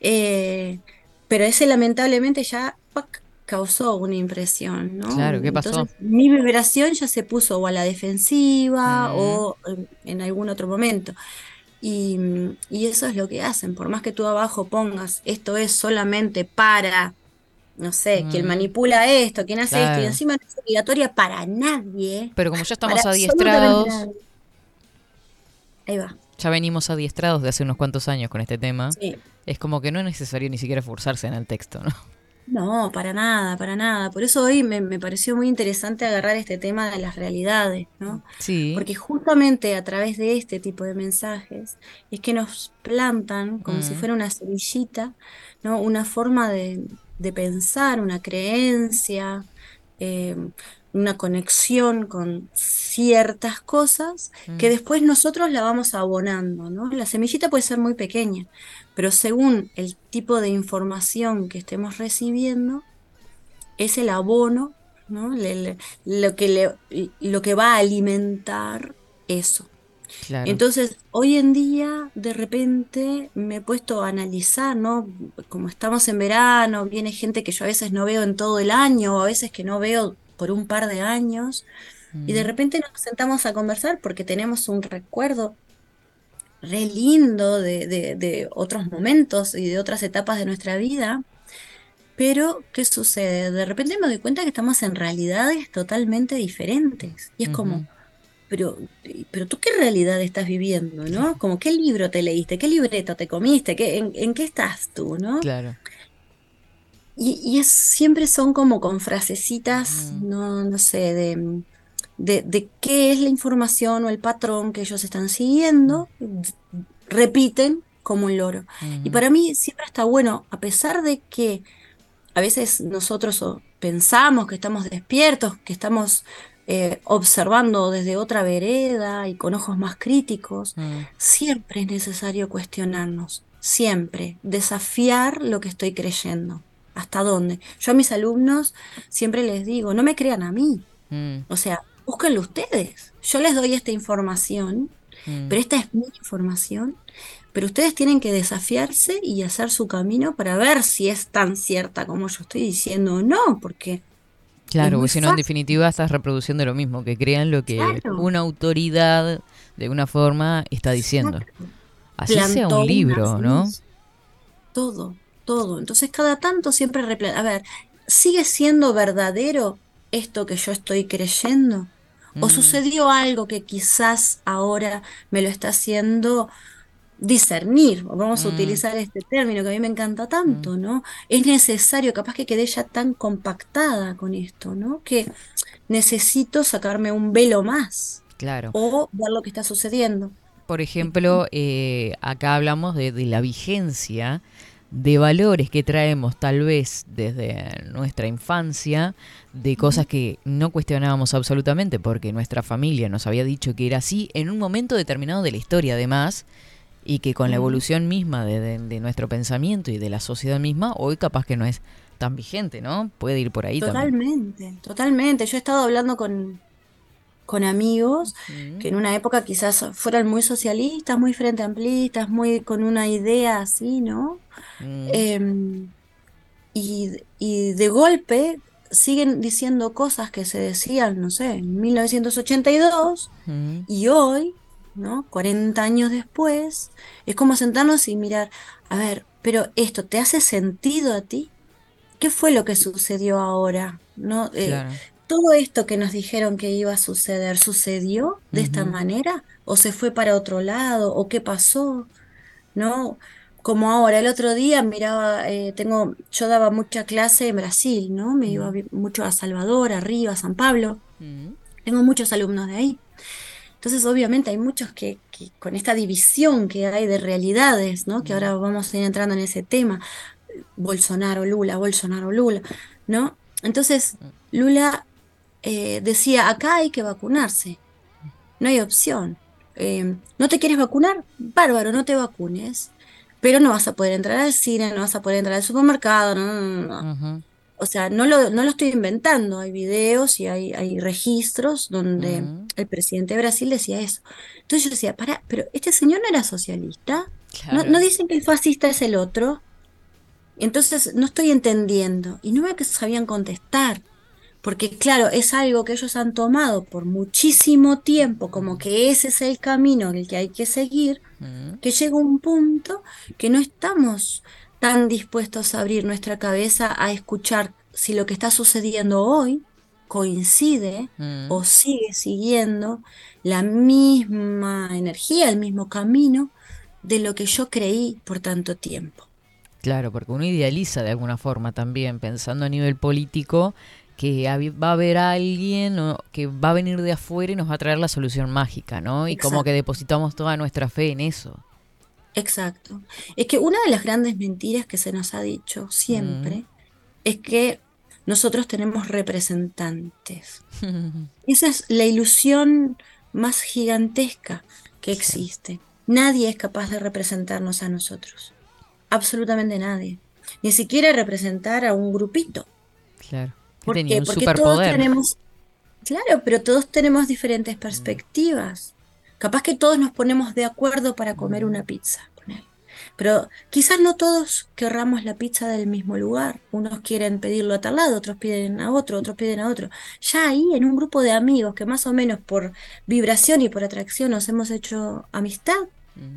eh, pero ese lamentablemente ya ¡pac! causó una impresión, ¿no? Claro, ¿qué pasó? Entonces, mi vibración ya se puso o a la defensiva Mm. o en algún otro momento. Y, y eso es lo que hacen. Por más que tú abajo pongas esto es solamente para, no sé, quien Mm. manipula esto, quien hace esto, y encima no es obligatoria para nadie. Pero como ya estamos adiestrados. Ahí va. ya venimos adiestrados de hace unos cuantos años con este tema, Sí. es como que no es necesario ni siquiera forzarse en el texto, ¿no? No, para nada, para nada. Por eso hoy me, me pareció muy interesante agarrar este tema de las realidades, ¿no? Sí. Porque justamente a través de este tipo de mensajes es que nos plantan como si Mm. fuera una semillita, ¿no? Una forma de, de pensar, una creencia, eh, una conexión con ciertas cosas que Mm. después nosotros la vamos abonando, ¿no? La semillita puede ser muy pequeña, pero según el tipo de información que estemos recibiendo, es el abono ¿no? lo, que le, lo que va a alimentar eso. Entonces, hoy en día, de repente, me he puesto a analizar, ¿no? Como estamos en verano, viene gente que yo a veces no veo en todo el año, o a veces que no veo por un par de años, y de repente nos sentamos a conversar porque tenemos un recuerdo re lindo de, de, otros momentos y de otras etapas de nuestra vida. Pero, ¿qué sucede? De repente me doy cuenta que estamos en realidades totalmente diferentes. Y es como, pero, pero tú qué realidad estás viviendo, ¿no? Como qué libro te leíste, qué libreto te comiste, ¿Qué, en, qué estás tú, ¿no? Claro. Y, y es, siempre son como con frasecitas, no, no sé, de de, qué es la información o el patrón que ellos están siguiendo, repiten como un loro. Y para mí siempre está bueno, a pesar de que a veces nosotros pensamos que estamos despiertos, que estamos eh, observando desde otra vereda y con ojos más críticos, siempre es necesario cuestionarnos, siempre, desafiar lo que estoy creyendo. ¿Hasta dónde? Yo a mis alumnos siempre les digo, no me crean a mí. O sea, búsquenlo ustedes. Yo les doy esta información, mm. pero esta es mi información. Pero ustedes tienen que desafiarse y hacer su camino para ver si es tan cierta como yo estoy diciendo o no, porque... Claro, porque si no, en definitiva estás reproduciendo lo mismo, que crean lo que una autoridad de una forma está diciendo. Así sea un libro, ¿no? Todo, todo. Entonces cada tanto siempre... A ver, ¿sigue siendo verdadero esto que yo estoy creyendo? ¿O mm. sucedió algo que quizás ahora me lo está haciendo discernir? Vamos a mm. utilizar este término que a mí me encanta tanto, mm. ¿no? Es necesario, capaz que quedé ya tan compactada con esto, ¿no? Que necesito sacarme un velo más. Claro. O ver lo que está sucediendo. Por ejemplo, eh, acá hablamos de, de la vigencia de valores que traemos tal vez desde nuestra infancia, de cosas que no cuestionábamos absolutamente porque nuestra familia nos había dicho que era así en un momento determinado de la historia además, y que con la evolución misma de, nuestro pensamiento y de la sociedad misma, hoy capaz que no es tan vigente, ¿no? Puede ir por ahí totalmente, Totalmente, Yo he estado hablando con, con amigos que en una época quizás fueran muy socialistas, muy frente amplistas, muy con una idea así, ¿no? Mm. Em, y, de golpe siguen diciendo cosas que se decían, no sé, en 1982 mm. y hoy, ¿no? 40 años después, es como sentarnos y mirar, a ver, pero esto te hace sentido a ti? ¿Qué fue lo que sucedió ahora? ¿No? Eh, todo esto que nos dijeron que iba a suceder, ¿sucedió de esta manera? ¿O se fue para otro lado? ¿O qué pasó? ¿No? Como ahora, el otro día miraba, eh, tengo, yo daba mucha clase en Brasil, ¿no? Me iba mucho a Salvador, arriba, a San Pablo. Tengo muchos alumnos de ahí. Entonces, obviamente, hay muchos que, con esta división que hay de realidades, ¿no? Que ahora vamos a ir entrando en ese tema. Bolsonaro, Lula, Bolsonaro, Lula, ¿no? Entonces, Lula eh, decía, acá hay que vacunarse, no hay opción. Eh, ¿No te quieres vacunar? Bárbaro, no te vacunes, pero no vas a poder entrar al cine, no vas a poder entrar al supermercado, no, no, no. O sea, no lo, no lo estoy inventando, hay videos y hay, hay registros donde el presidente de Brasil decía eso. Entonces yo decía, para, pero este señor no era socialista, ¿No, ¿No, dicen que el fascista es el otro. Entonces no estoy entendiendo y no me sabían contestar porque claro, es algo que ellos han tomado por muchísimo tiempo, como que ese es el camino el que hay que seguir, que llega un punto que no estamos tan dispuestos a abrir nuestra cabeza a escuchar si lo que está sucediendo hoy coincide o sigue siguiendo la misma energía, el mismo camino de lo que yo creí por tanto tiempo. Claro, porque uno idealiza de alguna forma también, pensando a nivel político, que va a haber alguien que va a venir de afuera y nos va a traer la solución mágica, ¿no? Y como que depositamos toda nuestra fe en eso. Exacto. Es que una de las grandes mentiras que se nos ha dicho siempre mm. es que nosotros tenemos representantes. (laughs) Esa es la ilusión más gigantesca que existe. Nadie es capaz de representarnos a nosotros. Absolutamente nadie. Ni siquiera representar a un grupito. Claro Porque todos superpoder. tenemos, claro, pero todos tenemos diferentes perspectivas. Capaz que todos nos ponemos de acuerdo para comer una pizza. Pero quizás no todos querramos la pizza del mismo lugar. Unos quieren pedirlo a tal lado, otros piden a otro, otros piden a otro. Ya ahí, en un grupo de amigos que más o menos por vibración y por atracción nos hemos hecho amistad,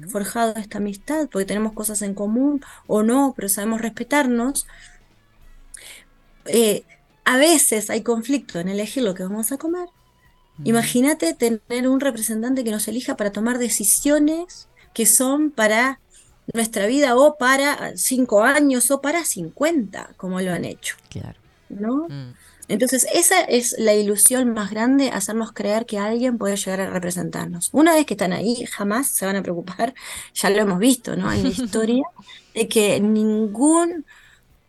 forjado esta amistad, porque tenemos cosas en común o no, pero sabemos respetarnos. Eh, a veces hay conflicto en elegir lo que vamos a comer. Imagínate tener un representante que nos elija para tomar decisiones que son para nuestra vida o para cinco años o para 50, como lo han hecho, Claro. ¿no? Mm. Entonces, esa es la ilusión más grande, hacernos creer que alguien puede llegar a representarnos. Una vez que están ahí, jamás se van a preocupar, (laughs) ya lo hemos visto, ¿no? En la (laughs) historia, de que ningún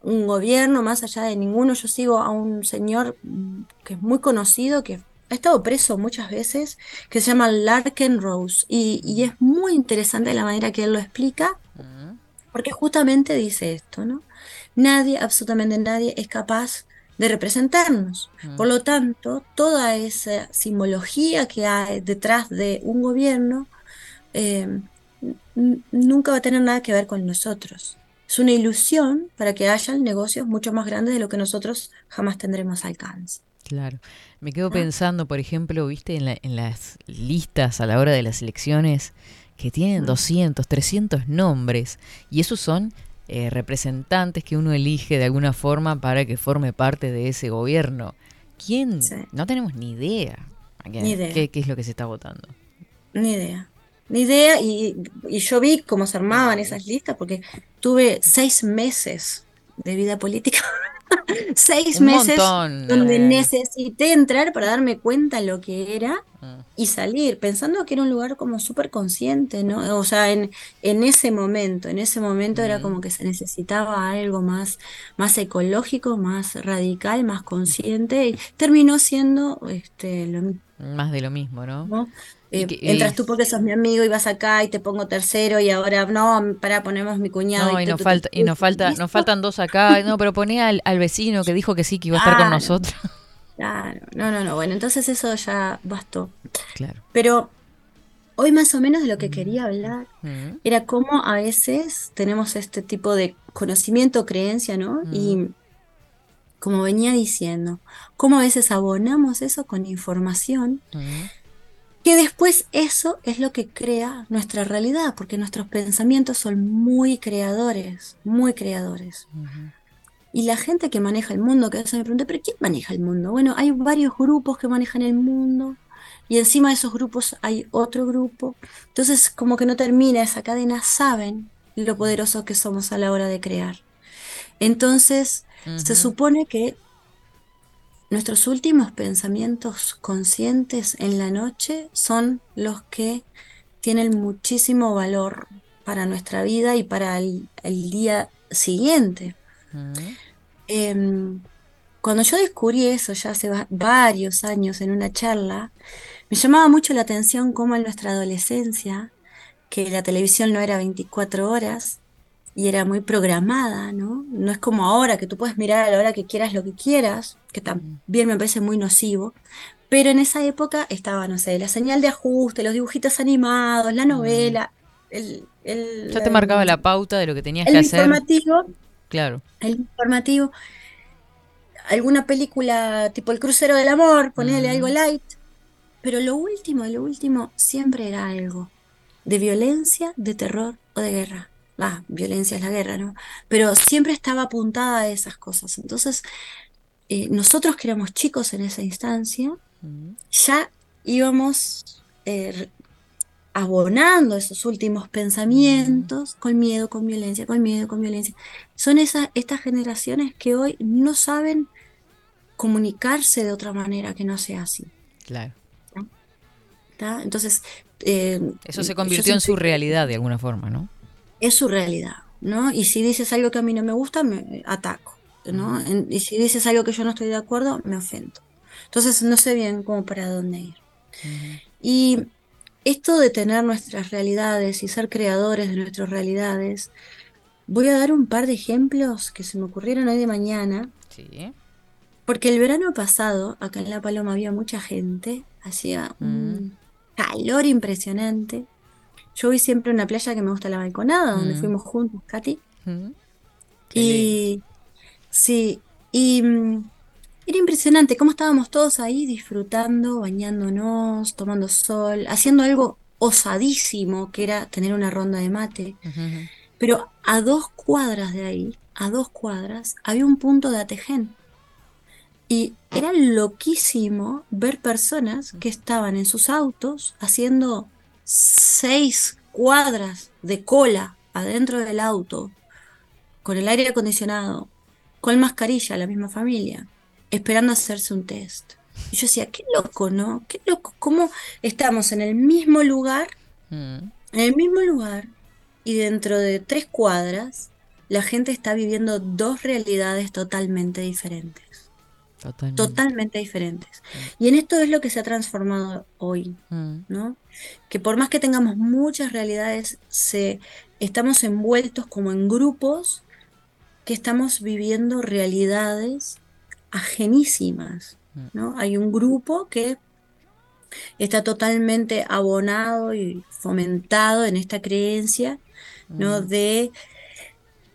un gobierno, más allá de ninguno, yo sigo a un señor mm, que es muy conocido, que ha estado preso muchas veces, que se llama Larken Rose, y, y es muy interesante la manera que él lo explica, Mm. porque justamente dice esto, ¿no? Nadie, absolutamente nadie, es capaz de representarnos. Por lo tanto, toda esa simbología que hay detrás de un gobierno eh, nunca va a tener nada que ver con nosotros. Es una ilusión para que hayan negocios mucho más grandes de lo que nosotros jamás tendremos alcance. Claro. Me quedo pensando, por ejemplo, viste, en, la- en las listas a la hora de las elecciones que tienen 200, 300 nombres y esos son eh, representantes que uno elige de alguna forma para que forme parte de ese gobierno. ¿Quién? Sí. No tenemos ni idea. Ni idea. Qué, qué es lo que se está votando? Ni idea. Ni idea, y, y yo vi cómo se armaban esas listas porque tuve seis meses de vida política. (laughs) seis Un meses montón, donde necesité entrar para darme cuenta lo que era Mm. y salir, pensando que era un lugar como súper consciente, ¿no? O sea, en, en ese momento, en ese momento era como que se necesitaba algo más, más ecológico, más radical, más consciente, y terminó siendo este, lo mismo. Más de lo mismo, ¿no? ¿no? Eh, que- entras tú porque sos mi amigo y vas acá y te pongo tercero y ahora no, para ponemos mi cuñado No, y nos falta, y nos falta, ¿listo? nos faltan dos acá. No, pero poné al, al vecino que dijo que sí, que iba a estar con nosotros. (laughs) Claro, no, no, no, bueno, entonces eso ya bastó. Claro. Pero hoy más o menos de lo que quería hablar Mm. era cómo a veces tenemos este tipo de conocimiento, creencia, ¿no? Y como venía diciendo, cómo a veces abonamos eso con información Mm. Que después eso es lo que crea nuestra realidad, porque nuestros pensamientos son muy creadores, muy creadores. Y la gente que maneja el mundo, que a veces me pregunta, ¿pero quién maneja el mundo? Bueno, hay varios grupos que manejan el mundo y encima de esos grupos hay otro grupo. Entonces, como que no termina esa cadena, saben lo poderosos que somos a la hora de crear. Entonces, se supone que nuestros últimos pensamientos conscientes en la noche son los que tienen muchísimo valor para nuestra vida y para el, el día siguiente. Mm. Em, cuando yo descubrí eso ya hace va- varios años en una charla, me llamaba mucho la atención cómo en nuestra adolescencia, que la televisión no era 24 horas y era muy programada, ¿no? No es como ahora que tú puedes mirar a la hora que quieras lo que quieras, que también me parece muy nocivo, pero en esa época estaba, no sé, la señal de ajuste, los dibujitos animados, la novela, el, el, Ya te marcaba la pauta de lo que tenías el que hacer. informativo Claro. el informativo, alguna película tipo El crucero del amor, ponerle algo light, pero lo último, lo último siempre era algo de violencia, de terror o de guerra. Ah, violencia es la guerra, ¿no? Pero siempre estaba apuntada a esas cosas. Entonces, eh, nosotros que éramos chicos en esa instancia, ya íbamos eh, abonando esos últimos pensamientos con miedo, con violencia, con miedo, con violencia. Son esas, estas generaciones que hoy no saben comunicarse de otra manera que no sea así. Claro. Entonces, eh, Eso se convirtió en su realidad de alguna forma, ¿no? Es su realidad, ¿no? Y si dices algo que a mí no me gusta, me ataco, ¿no? Y si dices algo que yo no estoy de acuerdo, me ofendo. Entonces no sé bien cómo para dónde ir. Y esto de tener nuestras realidades y ser creadores de nuestras realidades, voy a dar un par de ejemplos que se me ocurrieron hoy de mañana. Sí. Porque el verano pasado, acá en La Paloma había mucha gente, hacía un Mm. calor impresionante. Yo voy siempre a una playa que me gusta la balconada, donde Mm. fuimos juntos, Katy. Mm. Y sí, y mm, era impresionante cómo estábamos todos ahí disfrutando, bañándonos, tomando sol, haciendo algo osadísimo, que era tener una ronda de mate. Pero a dos cuadras de ahí, a dos cuadras, había un punto de Atején. Y era loquísimo ver personas que estaban en sus autos haciendo seis cuadras de cola adentro del auto, con el aire acondicionado, con mascarilla, la misma familia, esperando hacerse un test. Y yo decía, qué loco, ¿no? Qué loco, cómo estamos en el mismo lugar, Mm. en el mismo lugar, y dentro de tres cuadras, la gente está viviendo dos realidades totalmente diferentes. Totalmente. Totalmente diferentes. Y en esto es lo que se ha transformado hoy, Mm. ¿no? Que por más que tengamos muchas realidades, se, estamos envueltos como en grupos que estamos viviendo realidades ajenísimas, ¿no? Hay un grupo que está totalmente abonado y fomentado en esta creencia, ¿no? Mm. De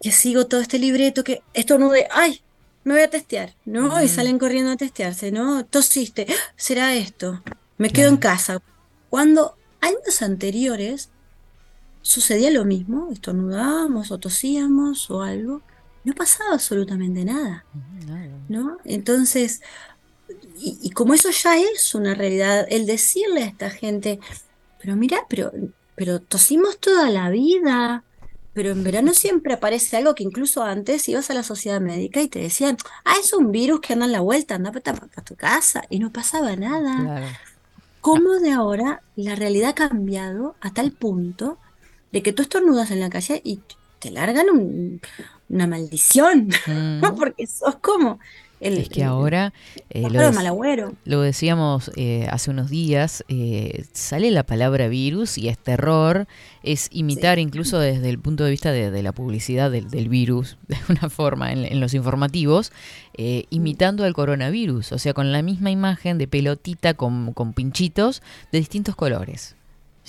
que sigo todo este libreto, que esto no de, ay, me voy a testear, ¿no? Y salen corriendo a testearse, ¿no? Tosiste, ¡ah! será esto, me quedo en casa. Cuando años anteriores sucedía lo mismo, estornudábamos o tosíamos o algo, no pasaba absolutamente nada. ¿no? Entonces, y, y como eso ya es una realidad, el decirle a esta gente, pero mira, pero, pero tosimos toda la vida, pero en verano siempre aparece algo que incluso antes ibas a la sociedad médica y te decían, ah, es un virus que anda en la vuelta, anda para tu casa, y no pasaba nada. Claro. ¿Cómo de ahora la realidad ha cambiado a tal punto de que tú estornudas en la calle y te largan un- una maldición? (laughs) Mm. ¿no? Porque sos como el, Es que el- ahora, eh, lo, decíamos eh, hace unos días, eh, sale la palabra virus y es terror, es imitar incluso desde el punto de vista de, de la publicidad del, del virus, (laughs) de alguna forma, en, en los informativos, eh, imitando al coronavirus, o sea, con la misma imagen de pelotita con, con pinchitos de distintos colores,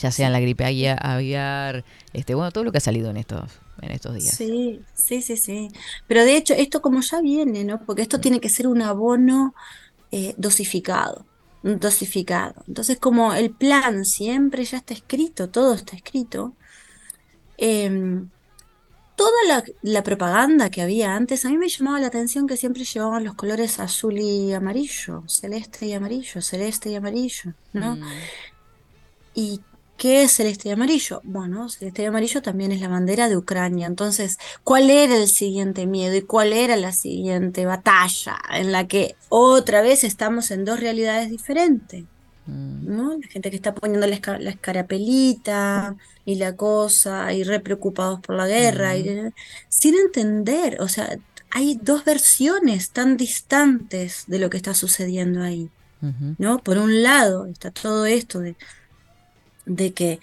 ya sea la gripe avia- aviar, este, bueno, todo lo que ha salido en estos, en estos días. Sí, sí, sí, sí. Pero de hecho, esto como ya viene, ¿no? Porque esto tiene que ser un abono eh, dosificado, dosificado. Entonces, como el plan siempre ya está escrito, todo está escrito, em, toda la, la propaganda que había antes, a mí me llamaba la atención que siempre llevaban los colores azul y amarillo, celeste y amarillo, celeste y amarillo, ¿no? Mm, ¿Y qué es celeste y amarillo? Bueno, celeste y amarillo también es la bandera de Ucrania. Entonces, ¿cuál era el siguiente miedo y cuál era la siguiente batalla en la que otra vez estamos en dos realidades diferentes? mm, ¿No? La gente que está poniendo la, esca- la escarapelita y la cosa y re preocupados por la guerra y, sin entender, o sea, hay dos versiones tan distantes de lo que está sucediendo ahí. ¿no? Por un lado está todo esto de, de que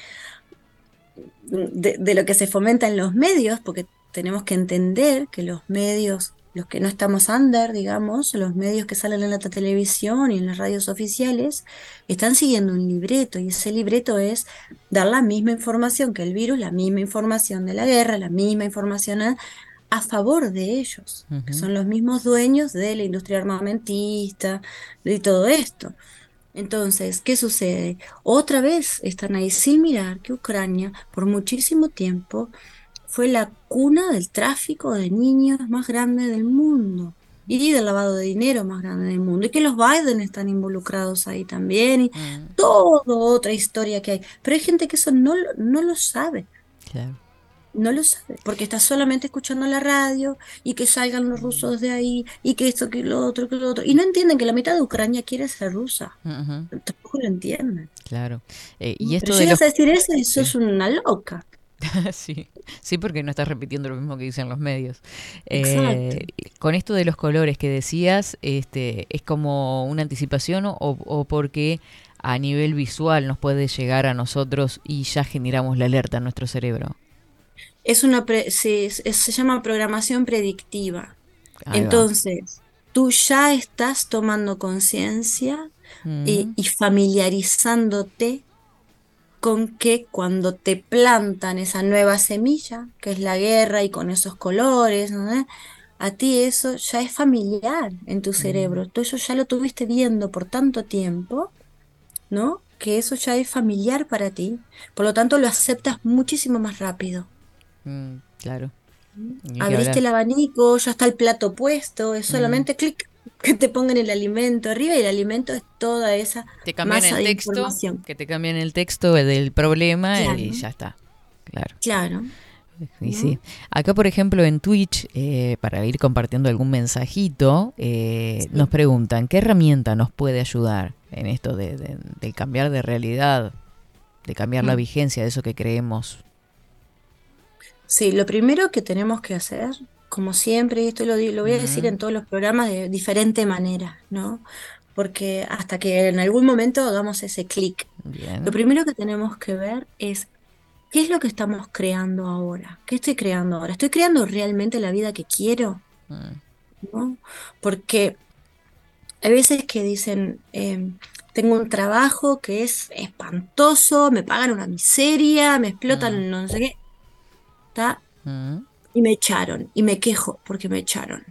de, de lo que se fomenta en los medios, porque tenemos que entender que los medios, los que no estamos under, digamos, los medios que salen en la televisión y en las radios oficiales, están siguiendo un libreto, y ese libreto es dar la misma información que el virus, la misma información de la guerra, la misma información a, a favor de ellos, que son los mismos dueños de la industria armamentista, de todo esto. Entonces, ¿qué sucede? Otra vez están ahí sin mirar que Ucrania por muchísimo tiempo fue la cuna del tráfico de niños más grande del mundo y del lavado de dinero más grande del mundo y que los Biden están involucrados ahí también y Mm, toda otra historia que hay. Pero hay gente que eso no, no lo sabe. claro. No lo sabe, porque está solamente escuchando la radio y que salgan los rusos de ahí y que esto, que lo otro, que lo otro. Y no entienden que la mitad de Ucrania quiere ser rusa. Tampoco lo entienden. Claro. Eh, y Pero esto de llegas los... a decir eso (laughs) y sos una loca. (laughs) sí, sí, porque no estás repitiendo lo mismo que dicen los medios. Exacto. Eh, con esto de los colores que decías, este, ¿es como una anticipación o, o porque a nivel visual nos puede llegar a nosotros y ya generamos la alerta en nuestro cerebro? Es una pre- es- se llama programación predictiva. Ahí va. Entonces, tú ya estás tomando conciencia y, Mm. y familiarizándote con que cuando te plantan esa nueva semilla, que es la guerra y con esos colores, ¿no? a ti eso ya es familiar en tu cerebro. Tú eso ya lo tuviste viendo por tanto tiempo, ¿no? Que eso ya es familiar para ti. Por lo tanto, lo aceptas muchísimo más rápido. Mm, claro. Abriste hablar. el abanico, ya está el plato puesto, es solamente clic que te pongan el alimento arriba y el alimento es toda esa Te cambian masa el texto, información. que te cambian el texto del problema y ya está. Claro. Claro. Y sí. Acá, por ejemplo, en Twitch, eh, para ir compartiendo algún mensajito, eh, nos preguntan, ¿qué herramienta nos puede ayudar en esto de, cambiar de realidad, de cambiar la Mm. vigencia de eso que creemos? Sí, lo primero que tenemos que hacer, como siempre, y esto lo, voy a decir en todos los programas de diferente manera, ¿no? Porque hasta que en algún momento hagamos ese clic. Lo primero que tenemos que ver es qué es lo que estamos creando ahora. ¿Qué estoy creando ahora? ¿Estoy creando realmente la vida que quiero? Mm, ¿no? Porque hay veces que dicen, eh, tengo un trabajo que es espantoso, me pagan una miseria, me explotan no sé qué, mm, Y me echaron, y me quejo porque me echaron.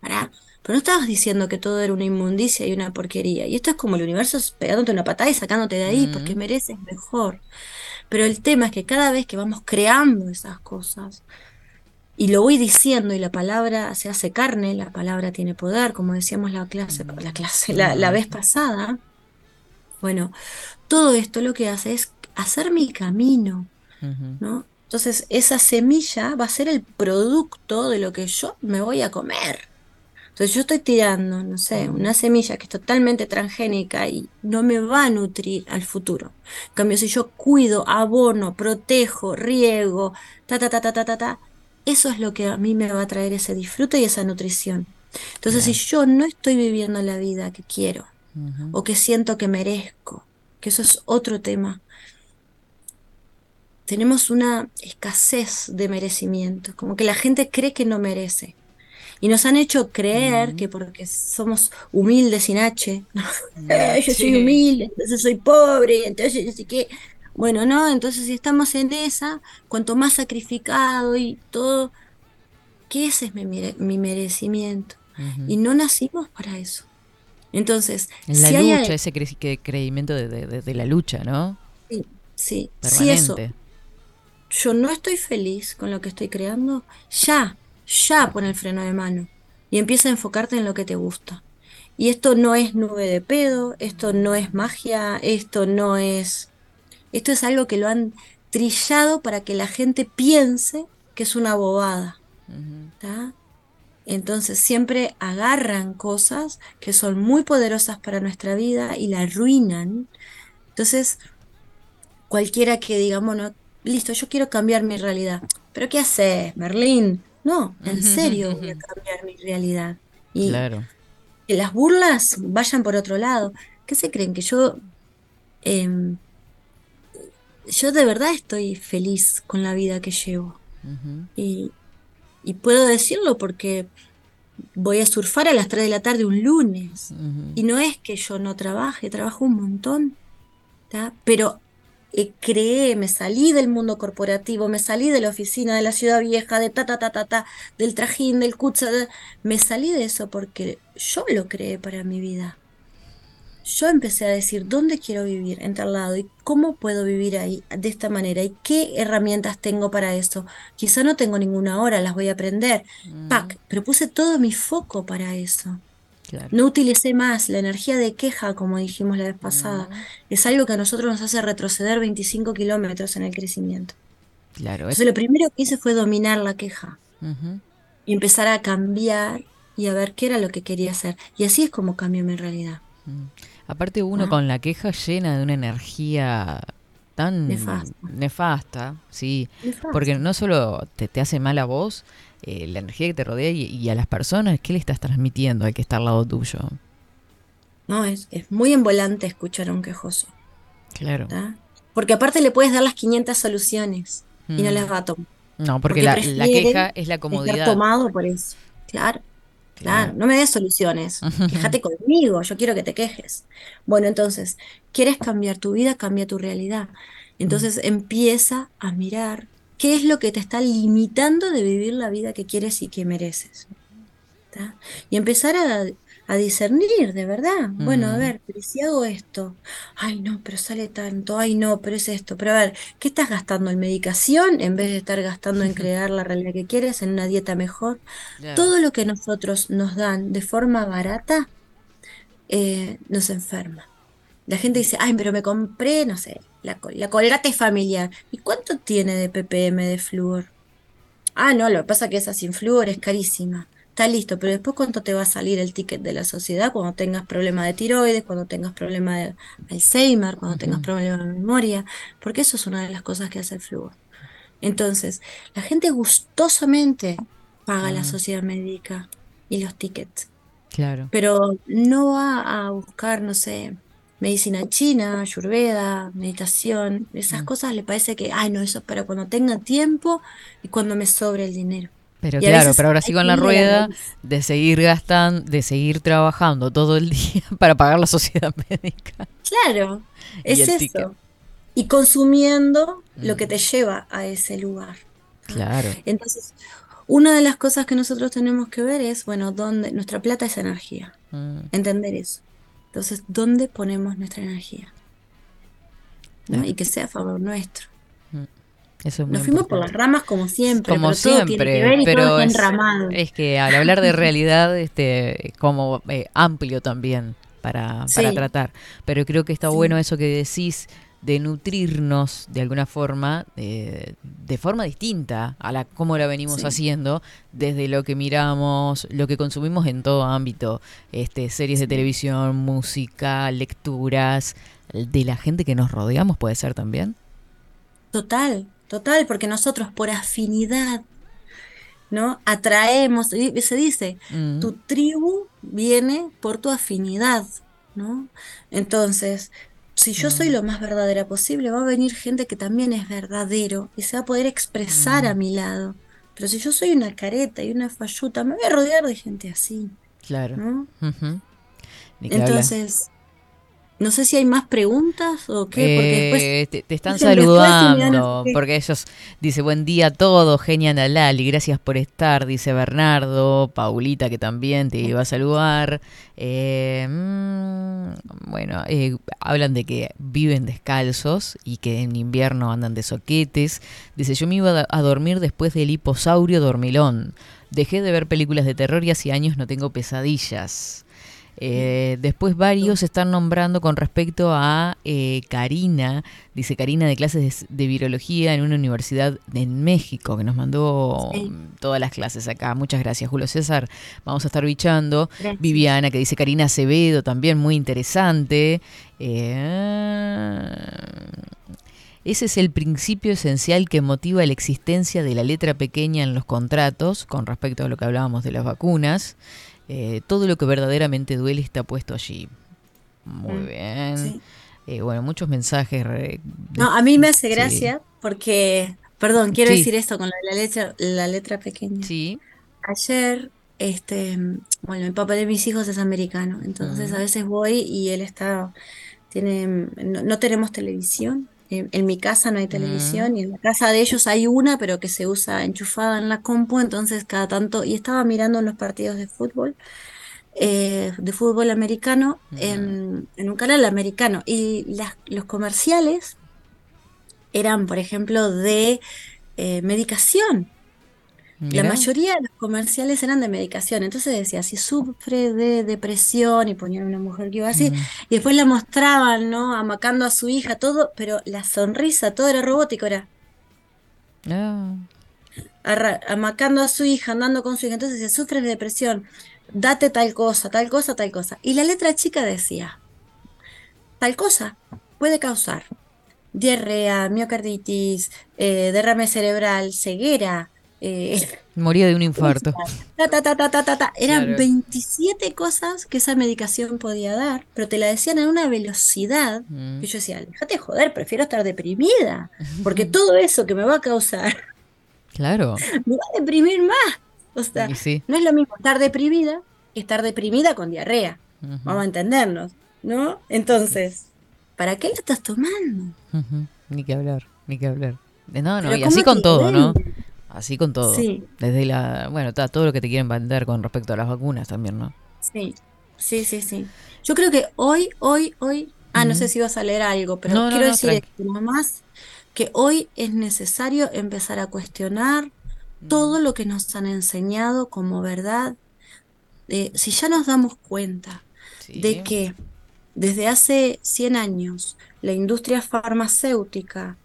claro. Pero no estabas diciendo que todo era una inmundicia y una porquería. Y esto es como el universo pegándote una patada y sacándote de ahí porque mereces mejor. Pero el tema es que cada vez que vamos creando esas cosas, y lo voy diciendo y la palabra se hace carne, la palabra tiene poder, como decíamos la clase, la clase, la, la vez pasada. Bueno, todo esto lo que hace es hacer mi camino. ¿no? Entonces, esa semilla va a ser el producto de lo que yo me voy a comer. Entonces, yo estoy tirando, no sé, una semilla que es totalmente transgénica y no me va a nutrir al futuro. En cambio, si yo cuido, abono, protejo, riego, ta, ta, ta, ta, ta, ta, ta, eso es lo que a mí me va a traer ese disfrute y esa nutrición. Entonces, si yo no estoy viviendo la vida que quiero o que siento que merezco, que eso es otro tema, tenemos una escasez de merecimiento, como que la gente cree que no merece. Y nos han hecho creer que porque somos humildes sin H, ¿no? (laughs) Eh, yo soy Sí. humilde, entonces soy pobre, entonces yo sé qué. Bueno, no, entonces si estamos en esa, cuanto más sacrificado y todo, que ese es mi, mere- mi merecimiento. Y no nacimos para eso. Entonces, En la si hay lucha, ese cre- que- creimiento de, de- la lucha, ¿no? Sí, sí. Si eso, Permanente. Yo no estoy feliz con lo que estoy creando, ya, ya pon el freno de mano y empieza a enfocarte en lo que te gusta. Y esto no es nube de pedo, esto no es magia, esto no es... Esto es algo que lo han trillado para que la gente piense que es una bobada. Entonces siempre agarran cosas que son muy poderosas para nuestra vida y la arruinan. Entonces, cualquiera que diga, bueno, listo, yo quiero cambiar mi realidad. ¿Pero qué haces, Merlín? No, en serio voy a cambiar mi realidad. Y Claro. que las burlas vayan por otro lado. ¿Qué se creen? Que yo, em, yo de verdad estoy feliz con la vida que llevo. Y, y puedo decirlo porque voy a surfar a las 3 de la tarde un lunes. Y no es que yo no trabaje, trabajo un montón. ¿tá? Pero eh, creé, me salí del mundo corporativo, me salí de la oficina de la ciudad vieja, de ta, ta, ta, ta, ta, del trajín, del de- me salí de eso porque yo lo creé para mi vida. Yo empecé a decir, ¿dónde quiero vivir? En tal lado. ¿Y cómo puedo vivir ahí de esta manera? ¿Y qué herramientas tengo para eso? Quizá no tengo ninguna hora, las voy a aprender. Pac, pero puse todo mi foco para eso. Claro. No utilicé más la energía de queja, como dijimos la vez pasada. Es algo que a nosotros nos hace retroceder 25 kilómetros en el crecimiento. Claro. es- Entonces, lo primero que hice fue dominar la queja y empezar a cambiar y a ver qué era lo que quería hacer. Y así es como cambió mi realidad. Aparte uno Ah. con la queja llena de una energía tan Nefasta. nefasta, sí, Nefasta. porque no solo te, te hace mal a vos, eh, la energía que te rodea y, y a las personas, ¿qué le estás transmitiendo al que está al lado tuyo? No, es, es muy embolante escuchar a un quejoso. Claro. Porque aparte le puedes dar las 500 soluciones y no Mm. las va a tomar. No, porque, Porque la, la queja es la Estar comodidad. tomado por eso. Claro. Claro, no me des soluciones. (laughs) Quéjate conmigo, yo quiero que te quejes. Bueno, entonces, ¿quieres cambiar tu vida? Cambia tu realidad. Entonces empieza a mirar qué es lo que te está limitando de vivir la vida que quieres y que mereces. Y empezar a, discernir, de verdad. Bueno, a ver, pero si hago esto, ay no, pero sale tanto, ay no, pero es esto, pero a ver, ¿qué estás gastando en medicación en vez de estar gastando en (laughs) crear la realidad que quieres, en una dieta mejor? Todo lo que nosotros nos dan de forma barata eh, nos enferma. La gente dice, ay, pero me compré, no sé, la, la colgate familiar. ¿Y cuánto tiene de ppm de flúor? Ah, no, lo que pasa es que esa sin flúor es carísima. Está listo, pero después cuánto te va a salir el ticket de la sociedad cuando tengas problema de tiroides, cuando tengas problema de Alzheimer, cuando tengas problema de memoria, porque eso es una de las cosas que hace el flúor. Entonces, la gente gustosamente paga la sociedad médica y los tickets. Claro. Pero no va a buscar, no sé, medicina china, ayurveda, meditación, esas mm. cosas le parece que, ay, no, eso es para cuando tenga tiempo y cuando me sobre el dinero. Pero claro, pero ahora sigo en la rueda de seguir gastando, de seguir trabajando todo el (laughs) día para pagar la sociedad (laughs) médica. Claro, es eso. Y consumiendo lo que mm. te lleva a ese lugar. Claro. Entonces, una de las cosas que nosotros tenemos que ver es, bueno, dónde nuestra plata es energía. Mm. Entender eso. Entonces, ¿dónde ponemos nuestra energía? Y que sea a favor nuestro. Nos fuimos por las ramas como siempre. Como siempre, pero es, que al hablar de (laughs) realidad, este, como eh, amplio también para, para tratar. Pero creo que está bueno eso que decís de nutrirnos de alguna forma, de forma distinta a la cómo la venimos haciendo, desde lo que miramos, lo que consumimos en todo ámbito, este, series de televisión, música, lecturas, de la gente que nos rodeamos, puede ser también. Total, total, porque nosotros por afinidad, ¿no? Atraemos, se dice, mm. tu tribu viene por tu afinidad, ¿no? Entonces, si yo soy mm. lo más verdadera posible, va a venir gente que también es verdadero y se va a poder expresar a mm. mi lado. Pero si yo soy una careta y una falluta, me voy a rodear de gente así. Claro. ¿no? Entonces, no sé si hay más preguntas o qué, porque eh, te, están saludando, porque ellos dice buen día a todos, genial Nalali, gracias por estar, dice Bernardo, Paulita que también te iba a saludar. Eh, mm, bueno, eh, hablan de que viven descalzos y que en invierno andan de soquetes. Dice, yo me iba a dormir después del hiposaurio dormilón. Dejé de ver películas de terror y hace años no tengo pesadillas. Eh, después varios están nombrando con respecto a eh, Karina, dice Karina de clases de, virología en una universidad en México, que nos mandó todas las clases acá. Muchas gracias, Julio César. Vamos a estar bichando. Viviana, que dice Karina Acevedo, también muy interesante. Eh, ese es el principio esencial que motiva la existencia de la letra pequeña en los contratos, con respecto a lo que hablábamos de las vacunas. Eh, todo lo que verdaderamente duele está puesto allí. Muy mm, bien. Eh, bueno, muchos mensajes. no, a mí me hace gracia porque, perdón, quiero decir esto con la, letra, la letra pequeña. Sí. Ayer, este, bueno, el papá de mis hijos es americano, entonces a veces voy y él está, tiene, no tenemos televisión, en, mi casa no hay televisión y en la casa de ellos hay una, pero que se usa enchufada en la compu, entonces cada tanto, y estaba mirando los partidos de fútbol, eh, de fútbol americano, en, un canal americano, y las, los comerciales eran, por ejemplo, de eh, medicación. La mayoría de los comerciales eran de medicación, entonces decía, si sufre de depresión y ponían una mujer que iba así, mm. y después la mostraban, ¿no? Amacando a su hija, todo, pero la sonrisa, todo era robótico, era... Ah. amacando a su hija, andando con su hija, entonces decía, sufre de depresión, date tal cosa, tal cosa, tal cosa. Y la letra chica decía, tal cosa puede causar diarrea, miocarditis, eh, derrame cerebral, ceguera, eh, Moría de un infarto. (laughs) Eran 27 cosas que esa medicación podía dar, pero te la decían en una velocidad mm. que yo decía, déjate joder, prefiero estar deprimida, porque todo eso que me va a causar claro. (laughs) me va a deprimir más. O sea, sí. no es lo mismo estar deprimida que estar deprimida con diarrea. Vamos a entendernos, ¿no? Entonces, ¿para qué lo estás tomando? Ni que hablar, ni que hablar. No, no, Pero y ¿cómo así con todo, ¿no? Así con todo. Sí. Desde la, bueno, todo lo que te quieren vender con respecto a las vacunas también, ¿no? Sí, sí, sí, sí. Yo creo que hoy, hoy, hoy, ah, no sé si vas a leer algo, pero No, no, quiero no, decir nomás, que hoy es necesario empezar a cuestionar todo lo que nos han enseñado como verdad. Eh, si ya nos damos cuenta Sí. de que desde hace 100 años la industria farmacéutica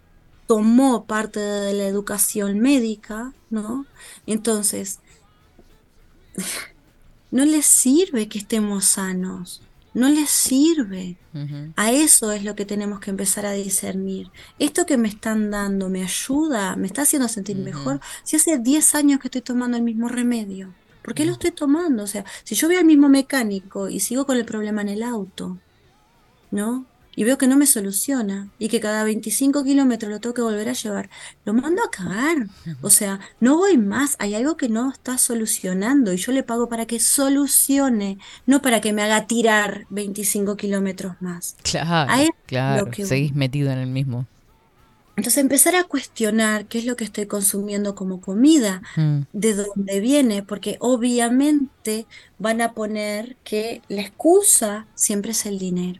tomó parte de la educación médica, ¿no? Entonces, (laughs) no les sirve que estemos sanos, no les sirve. A eso es lo que tenemos que empezar a discernir. Esto que me están dando me ayuda, me está haciendo sentir mejor. Si hace 10 años que estoy tomando el mismo remedio, ¿por qué lo estoy tomando? O sea, si yo veo al mismo mecánico y sigo con el problema en el auto, ¿no? Y veo que no me soluciona y que cada 25 kilómetros lo tengo que volver a llevar, lo mando a cagar. O sea, no voy más, hay algo que no está solucionando y yo le pago para que solucione, no para que me haga tirar 25 kilómetros más. Claro, A eso es claro. que Seguís metido en el mismo. Entonces empezar a cuestionar qué es lo que estoy consumiendo como comida, Mm, de dónde viene, porque obviamente van a poner que la excusa siempre es el dinero.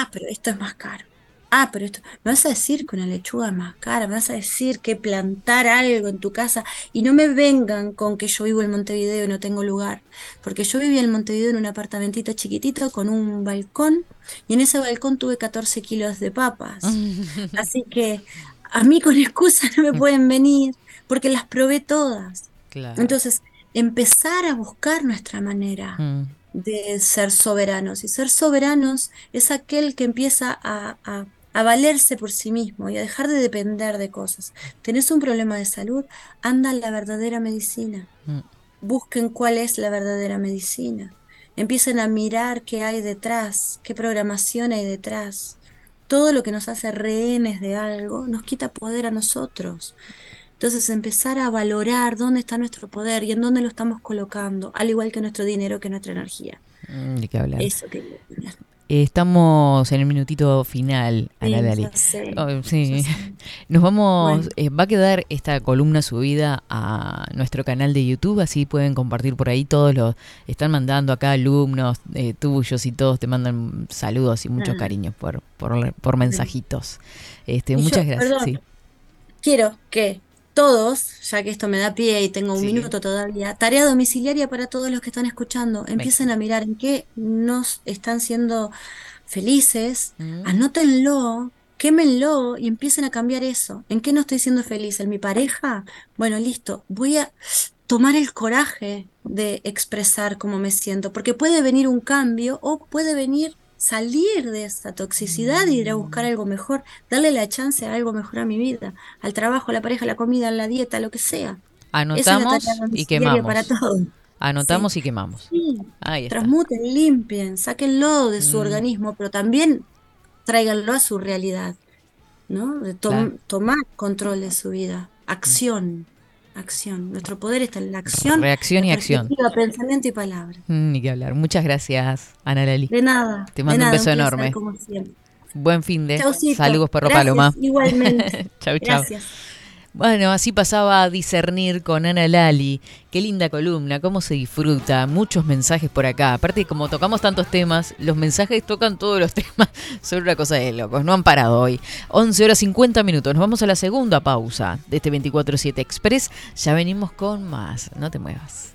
Ah, pero esto es más caro. Ah, pero esto, me vas a decir que una lechuga es más cara, me vas a decir que plantar algo en tu casa y no me vengan con que yo vivo en Montevideo y no tengo lugar, porque yo vivía en Montevideo en un apartamentito chiquitito con un balcón y en ese balcón tuve 14 kilos de papas. (laughs) Así que a mí con excusa no me pueden venir porque las probé todas. Claro. Entonces, empezar a buscar nuestra manera Mm, de ser soberanos. Y ser soberanos es aquel que empieza a, a- a valerse por sí mismo y a dejar de depender de cosas. ¿Tenés un problema de salud? Anda a la verdadera medicina. mm. Busquen cuál es la verdadera medicina. Empiecen a mirar qué hay detrás, qué programación hay detrás. Todo lo que nos hace rehenes de algo nos quita poder a nosotros. Entonces empezar a valorar dónde está nuestro poder y en dónde lo estamos colocando, al igual que nuestro dinero, que nuestra energía. Mm, Ni que hablar. Eso quería opinar. Estamos en el minutito final, Ana sé, Oh, sí. (laughs) Nos vamos, Bueno. eh, va a quedar esta columna subida a nuestro canal de YouTube, así pueden compartir por ahí todos los, están mandando acá alumnos eh, tuyos y todos te mandan saludos y muchos Ah. cariños por, por, por mensajitos. Este, Y yo, muchas gracias. perdón, sí. Quiero que todos, ya que esto me da pie y tengo un Sí. minuto todavía, tarea domiciliaria para todos los que están escuchando. Empiecen a mirar en qué nos están siendo felices, Mm. anótenlo, quémenlo y empiecen a cambiar eso. ¿En qué no estoy siendo feliz? ¿En mi pareja? Bueno, listo, voy a tomar el coraje de expresar cómo me siento, porque puede venir un cambio o puede venir salir de esa toxicidad y ir a buscar algo mejor, darle la chance a algo mejor a mi vida, al trabajo, a la pareja, a la comida, a la dieta, a lo que sea. Esa es la Anotamos y quemamos. para. Anotamos y quemamos. Sí, Ahí está. transmuten, limpien, sáquenlo de su Mm. organismo, pero también tráiganlo a su realidad, ¿no? De tom- Claro. tomar control de su vida. Acción, acción. Nuestro poder está en la acción, Reacción y acción. pensamiento y palabra. Mm, Ni que hablar. Muchas gracias, Ana Lali. De nada. Te mando un beso placer, enorme. como siempre. Buen fin de. Chaucito. Saludos, perro Gracias, Paloma. Igualmente. (laughs) chau, chau. Gracias. Bueno, así pasaba a discernir con Ana Lali. Qué linda columna, cómo se disfruta. Muchos mensajes por acá. Aparte, como tocamos tantos temas, los mensajes tocan todos los (laughs) temas. Son una cosa de locos. No han parado hoy. 11 horas 50 minutos. Nos vamos a la segunda pausa de este 24-7 Express. Ya venimos con más. No te muevas.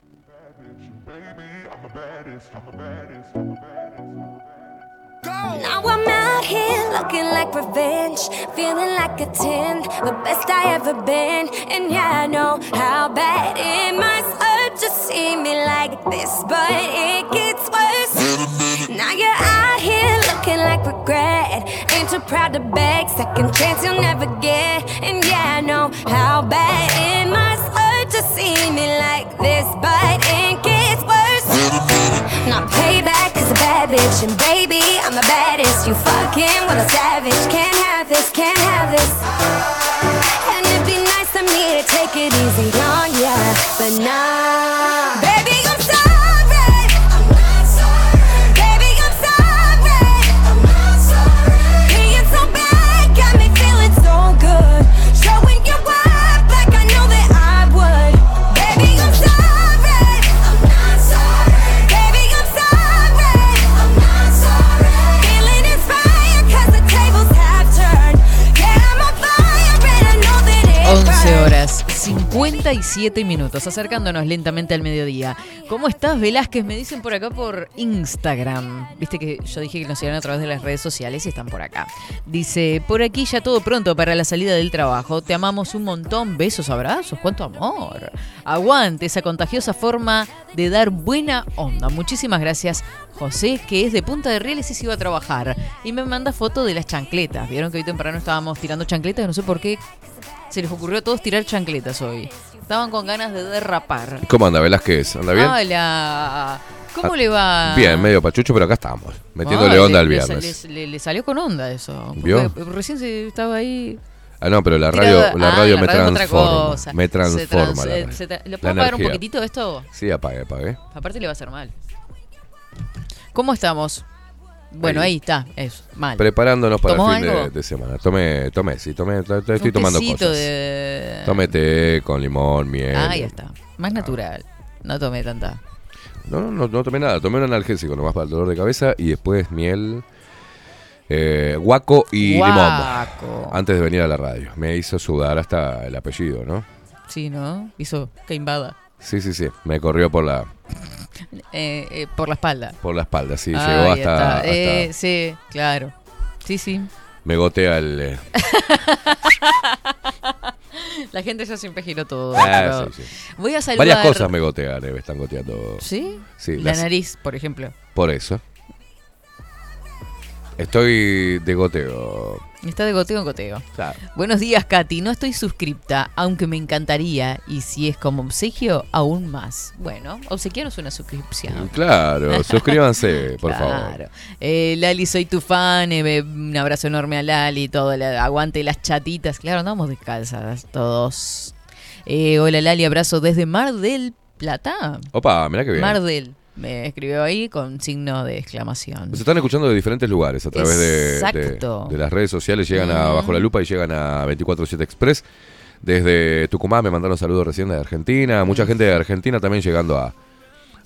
Now I'm out here looking like revenge, feeling like a 10, the best I ever been. And yeah, I know how bad it must hurt to see me like this, but it gets worse. Now you're out here looking like regret, ain't too proud to beg, second chance you'll never get. And yeah, I know how bad it must hurt to see me like this, but it gets. Now payback is a bad bitch, and baby, I'm the baddest. You fucking with a savage. Can't have this, can't have this. And it'd be nice of me to take it easy on ya, but nah. 37 minutos, acercándonos lentamente al mediodía. ¿Cómo estás, Velázquez? Me dicen por acá por Instagram. Viste que yo dije que nos iban a través de las redes sociales y están por acá. Dice, por aquí ya todo pronto para la salida del trabajo. Te amamos un montón. Besos, abrazos. Cuánto amor. Aguante esa contagiosa forma de dar buena onda. Muchísimas gracias, José, que es de Punta de Rieles y se iba a trabajar. Y me manda foto de las chancletas. Vieron que hoy temprano estábamos tirando chancletas, no sé por qué se les ocurrió a todos tirar chancletas hoy. Estaban con ganas de derrapar. ¿Cómo anda Velázquez? ¿Anda bien? Hola. ¿Cómo le va? Bien, medio pachucho, pero acá estamos. Metiéndole Ay, onda al viernes. Le, le salió con onda eso. ¿Vio? Recién se estaba ahí. Ah, no, pero la radio, tirado- la Ah, radio la me radio transforma. Me Se transforma trans- la radio. se tra- ¿Le La puedo pagar un poquitito esto? Sí, apague, apague. Aparte le va a hacer mal. ¿Cómo estamos? Bueno, ahí, Ahí. está, eso, mal. Preparándonos para el ¿Tomó fin de, semana. Tomé, tomé, sí, tomé, t- t- estoy Un tomando cosas. de... Tomé té con limón, miel. Ah, ya está. Más natural. No tomé tanta. No, no, no, no tomé nada. Tomé un analgésico nomás para el dolor de cabeza y después miel, eh, guaco y Guaco. limón. Antes de venir a la radio. Me hizo sudar hasta el apellido, ¿no? Sí, ¿no? Hizo que invada. Sí, sí, sí. Me corrió por la, Eh, eh, por la espalda. por la espalda, sí. Llegó hasta. Eh, sí, claro. Sí, sí. me gotea el. eh, (laughs) La gente ya siempre giró todo. ah, pero sí, sí. Voy a saludar. Varias cosas me gotean, me están goteando. ¿Sí? Sí, La las- nariz, por ejemplo. Por eso. Estoy de goteo. Está de goteo en goteo. Claro. Buenos días, Katy. No estoy suscripta, aunque me encantaría. Y si es como obsequio, aún más. Bueno, obsequianos una suscripción. Claro, (laughs) suscríbanse, por favor. Claro. Eh, Lali, soy tu fan. eh, un abrazo enorme a Lali. Todo aguante las chatitas. Claro, andamos descalzas todos. Eh, hola, Lali. Abrazo desde Mar del Plata. Opa, mirá que bien. Mar del. Me escribió ahí con signo de exclamación. Nos están escuchando de diferentes lugares a través de, de- Exacto. de las redes sociales. Llegan a. Bajo la Lupa y llegan a 24-7 Express. Desde Tucumán me mandaron saludos recién de Argentina. Mucha gente de Argentina también llegando a,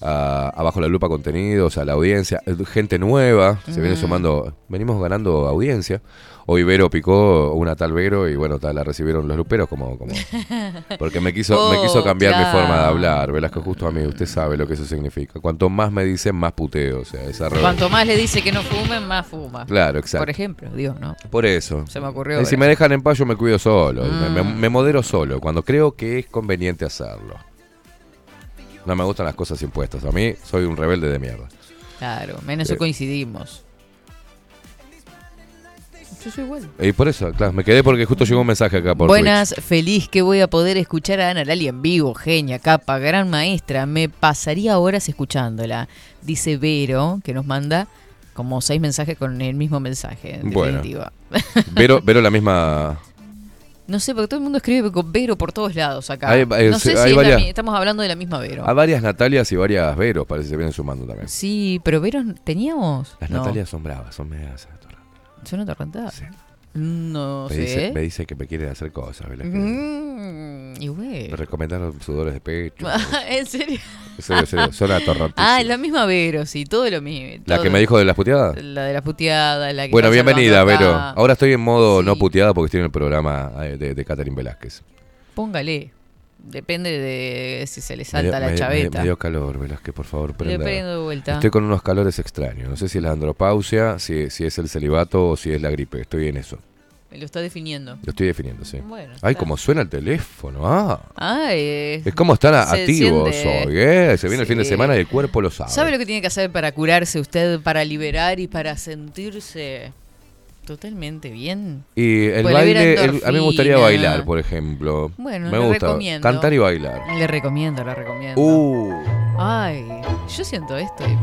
a, a Bajo la Lupa contenidos, a la audiencia. Gente nueva, se viene sumando. Venimos ganando audiencia. Hoy Vero picó una tal Vero y bueno, tal, la recibieron los luperos como... como (laughs) porque me quiso, me quiso Oh, cambiar mi forma de hablar. Velasco, justo a mí, usted sabe lo que eso significa. Cuanto más me dicen, más puteo. O sea, esa Cuanto más le dice que no fumen, más fuma. Claro, exacto. Por ejemplo, digo, ¿no? Por eso. Se me ocurrió Y si ahora. me dejan en paz, yo me cuido solo. Me, me- Mm. me modero solo, cuando creo que es conveniente hacerlo. No me gustan las cosas impuestas. A mí soy un rebelde de mierda. Claro, menos Sí. eso coincidimos. Yo soy igual. Y por eso, claro, me quedé porque justo llegó un mensaje acá por Buenas, feliz que voy a poder escuchar a Ana Lali en vivo, genia, capa, gran maestra. Me pasaría horas escuchándola. Dice Vero, que nos manda como seis mensajes con el mismo mensaje. En Bueno. definitiva. (laughs) Vero, Vero la misma... No sé, porque todo el mundo escribe con Vero por todos lados acá. Hay- hay- no sé hay si es varias- estamos hablando de la misma Vero. Hay varias Natalias y varias Veros, parece que se vienen sumando también. Sí, pero Vero teníamos. Las no. Natalias son bravas, son medias ¿Son atorrantadas? Sí. No Me sé. dice, me dice que me quieren hacer cosas, ¿verdad? Mm, y Me bueno. recomendaron sudores de pecho. (laughs) ¿En serio? En serio, en serio, son. Ah, la misma Vero, sí, todo lo mismo. ¿La todo- que me dijo de las puteadas? La de la puteada, la que Bueno, bienvenida, Vero. Ahora estoy en modo no puteada porque estoy en el programa eh, de, de Catherine Velázquez. Póngale. Depende de si se le salta la me- me- chaveta. Me, dio calor, Velázquez, por favor, Le prenda. prendo de vuelta. Estoy con unos calores extraños. No sé si es la andropausia, si, si es el celibato o si es la gripe. Estoy en eso. Me lo está definiendo. Lo estoy definiendo, sí. Bueno, Ay, está. como suena el teléfono. Ah. Ay, Es como están activos hoy, ¿eh? Se viene el fin de semana y el cuerpo lo sabe. ¿Sabe lo que tiene que hacer para curarse usted, para liberar y para sentirse totalmente bien? Y el le baile, el- a mí me gustaría bailar, por ejemplo. Bueno, me le gusta recomiendo. cantar y bailar. Le recomiendo, le recomiendo. Uh. Ay, yo siento esto y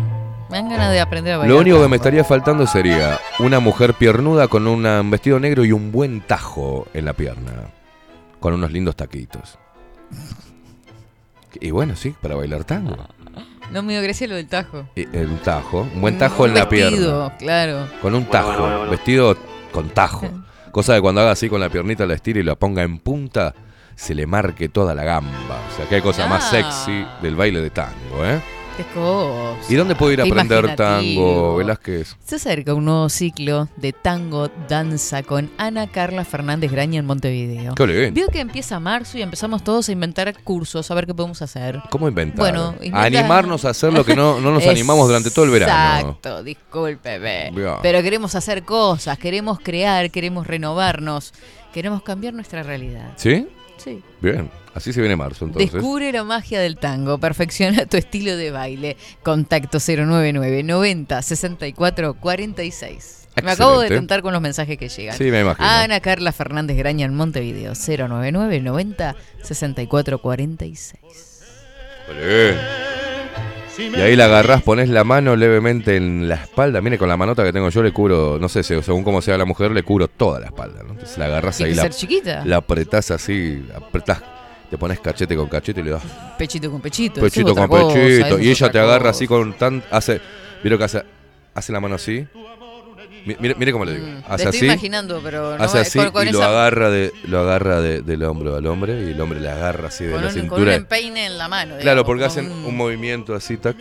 me dan ganas de aprender a bailar. Lo único que me estaría faltando sería una mujer piernuda con una- un vestido negro y un buen tajo en la pierna. Con unos lindos taquitos. Y bueno, sí, para bailar tango. No me dio gracia lo del tajo. Y un tajo, un buen tajo Un en la vestido, pierna. claro. Con un tajo, vestido con tajo. Cosa de cuando haga así con la piernita, la estire y la ponga en punta, se le marque toda la gamba. O sea, qué cosa más Ah. sexy del baile de tango, ¿eh? Qué cosa. ¿Y dónde puedo ir a Qué aprender tango, imaginativo. Velázquez? Se acerca un nuevo ciclo de tango danza con Ana Carla Fernández Graña en Montevideo. Qué lindo. Vio que empieza marzo y empezamos todos a inventar cursos, a ver qué podemos hacer. ¿Cómo inventar? Bueno, animarnos a hacer lo que no, no nos animamos durante todo el verano. Exacto, discúlpeme. Bien. Pero queremos hacer cosas, queremos crear, queremos renovarnos, queremos cambiar nuestra realidad. ¿Sí? Sí. Bien. Así se viene marzo entonces. Descubre la magia del tango, perfecciona tu estilo de baile. Contacto 099 90 64 46. Me acabo de Excelente. tentar con los mensajes que llegan. Sí, me imagino. Ana Carla Fernández Graña en Montevideo 099 90 64 46. Bien. Y ahí la agarrás, pones la mano levemente en la espalda. Mire, con la manota que tengo yo le cubro, no sé, según cómo sea la mujer, le cubro toda la espalda. ¿no? Entonces la agarrás Tiene ahí, que la, ser chiquita. la apretás así, apretás, te pones cachete con cachete y le das Pechito con pechito. es pechito con cosa, pechito. Y ella te agarra cosa. así con tan. Hace, ¿Vieron que hace, hace la mano así? Mi- Mire, mire cómo le digo. Mm, Hace te así. estoy imaginando, pero no hace así con, con y lo agarra, de, lo agarra de- del hombro al hombre y el hombre le agarra así de con la un, con un cintura. empeine en la mano. Claro, porque hacen un- un movimiento así, tac,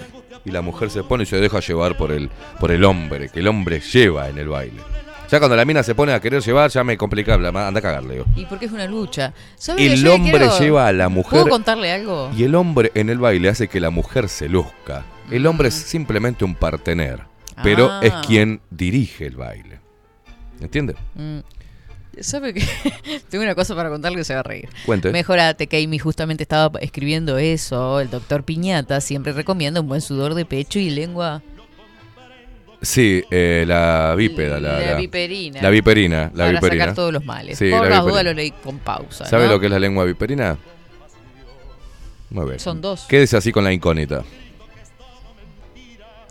y la mujer se pone y se deja llevar por el, por el hombre, que el hombre lleva en el baile. Ya cuando la mina se pone a querer llevar, ya me complica, anda a cagarle. digo. Y porque es una lucha. ¿Sabe que El hombre quiero- lleva a la mujer ¿Puedo contarle algo? y el hombre en el baile hace que la mujer se luzca. El hombre es simplemente un partener, pero Ah. es quien dirige el baile. ¿Entiende? Mm. ¿Sabe que (laughs) Tengo una cosa para contarle que se va a reír. Cuente. Mejorate, Keimi justamente estaba escribiendo eso. El doctor Piñata siempre recomienda un buen sudor de pecho y lengua. Sí, eh, la bípeda, la, La la- viperina. La viperina, la para viperina. sacar todos los males. Sí, Por la las dudas lo leí con pausa. ¿Sabe ¿no? lo que es la lengua viperina? Muy bien. Son dos. Quédese así con la incógnita.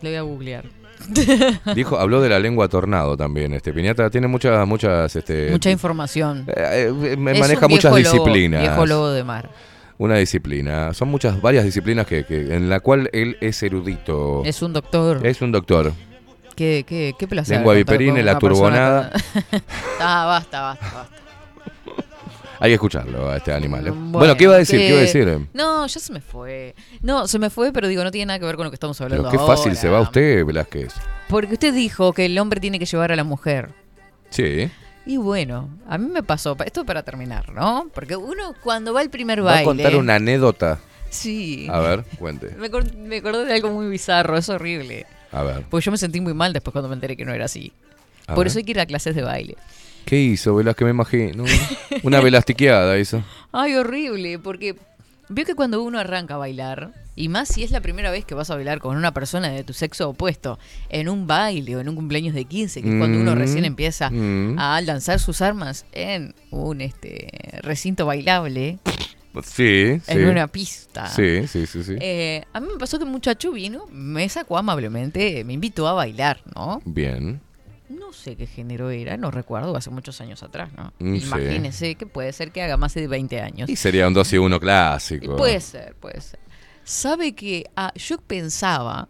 Lo voy a googlear. (laughs) Dijo, habló de la lengua tornado también. Este Piñata tiene muchas, muchas, este, Mucha información. eh, eh, me maneja muchas lobo, disciplinas. viejo lobo de mar. Una disciplina. Son muchas, varias disciplinas que, que- en la cual él es erudito. Es un doctor. Es un doctor. Qué, qué, qué placer. Lengua viperina la turbonada. (laughs) ah, basta, basta, basta. Hay que escucharlo a este animal. ¿eh? Mm, Bueno, ¿qué iba a decir? que- ¿Qué iba a decir? No, ya se me fue. No, se me fue, pero digo, no tiene nada que ver con lo que estamos hablando Pero qué fácil ahora. se va usted, Velázquez. Porque usted dijo que el hombre tiene que llevar a la mujer. Sí. Y bueno, a mí me pasó, esto para terminar, ¿no? Porque uno cuando va al primer Va a baile... contar una anécdota. Sí. A ver, cuente. (laughs) Me, me acordé de algo muy bizarro, es horrible. A ver. Porque yo me sentí muy mal después cuando me enteré que no era así. A Por ver. eso hay que ir a clases de baile. ¿Qué hizo, Velázquez? Me imagino. (laughs) Una velastiqueada hizo. Ay, horrible, porque veo que cuando uno arranca a bailar, y más si es la primera vez que vas a bailar con una persona de tu sexo opuesto, en un baile o en un cumpleaños de 15, que es cuando uno Mm, recién empieza mm. a lanzar sus armas en un este recinto bailable, Sí, sí. en una pista. Sí, sí, sí, sí. Eh, a mí me pasó que un muchacho vino, me sacó amablemente, me invitó a bailar, ¿no? Bien. No sé qué género era, no recuerdo, hace muchos años atrás, ¿no? Mm, sí. Imagínese que puede ser que haga más de 20 años. Y sería un 2 y 1 Y clásico. Puede ser, puede ser. Sabe que ah, yo pensaba,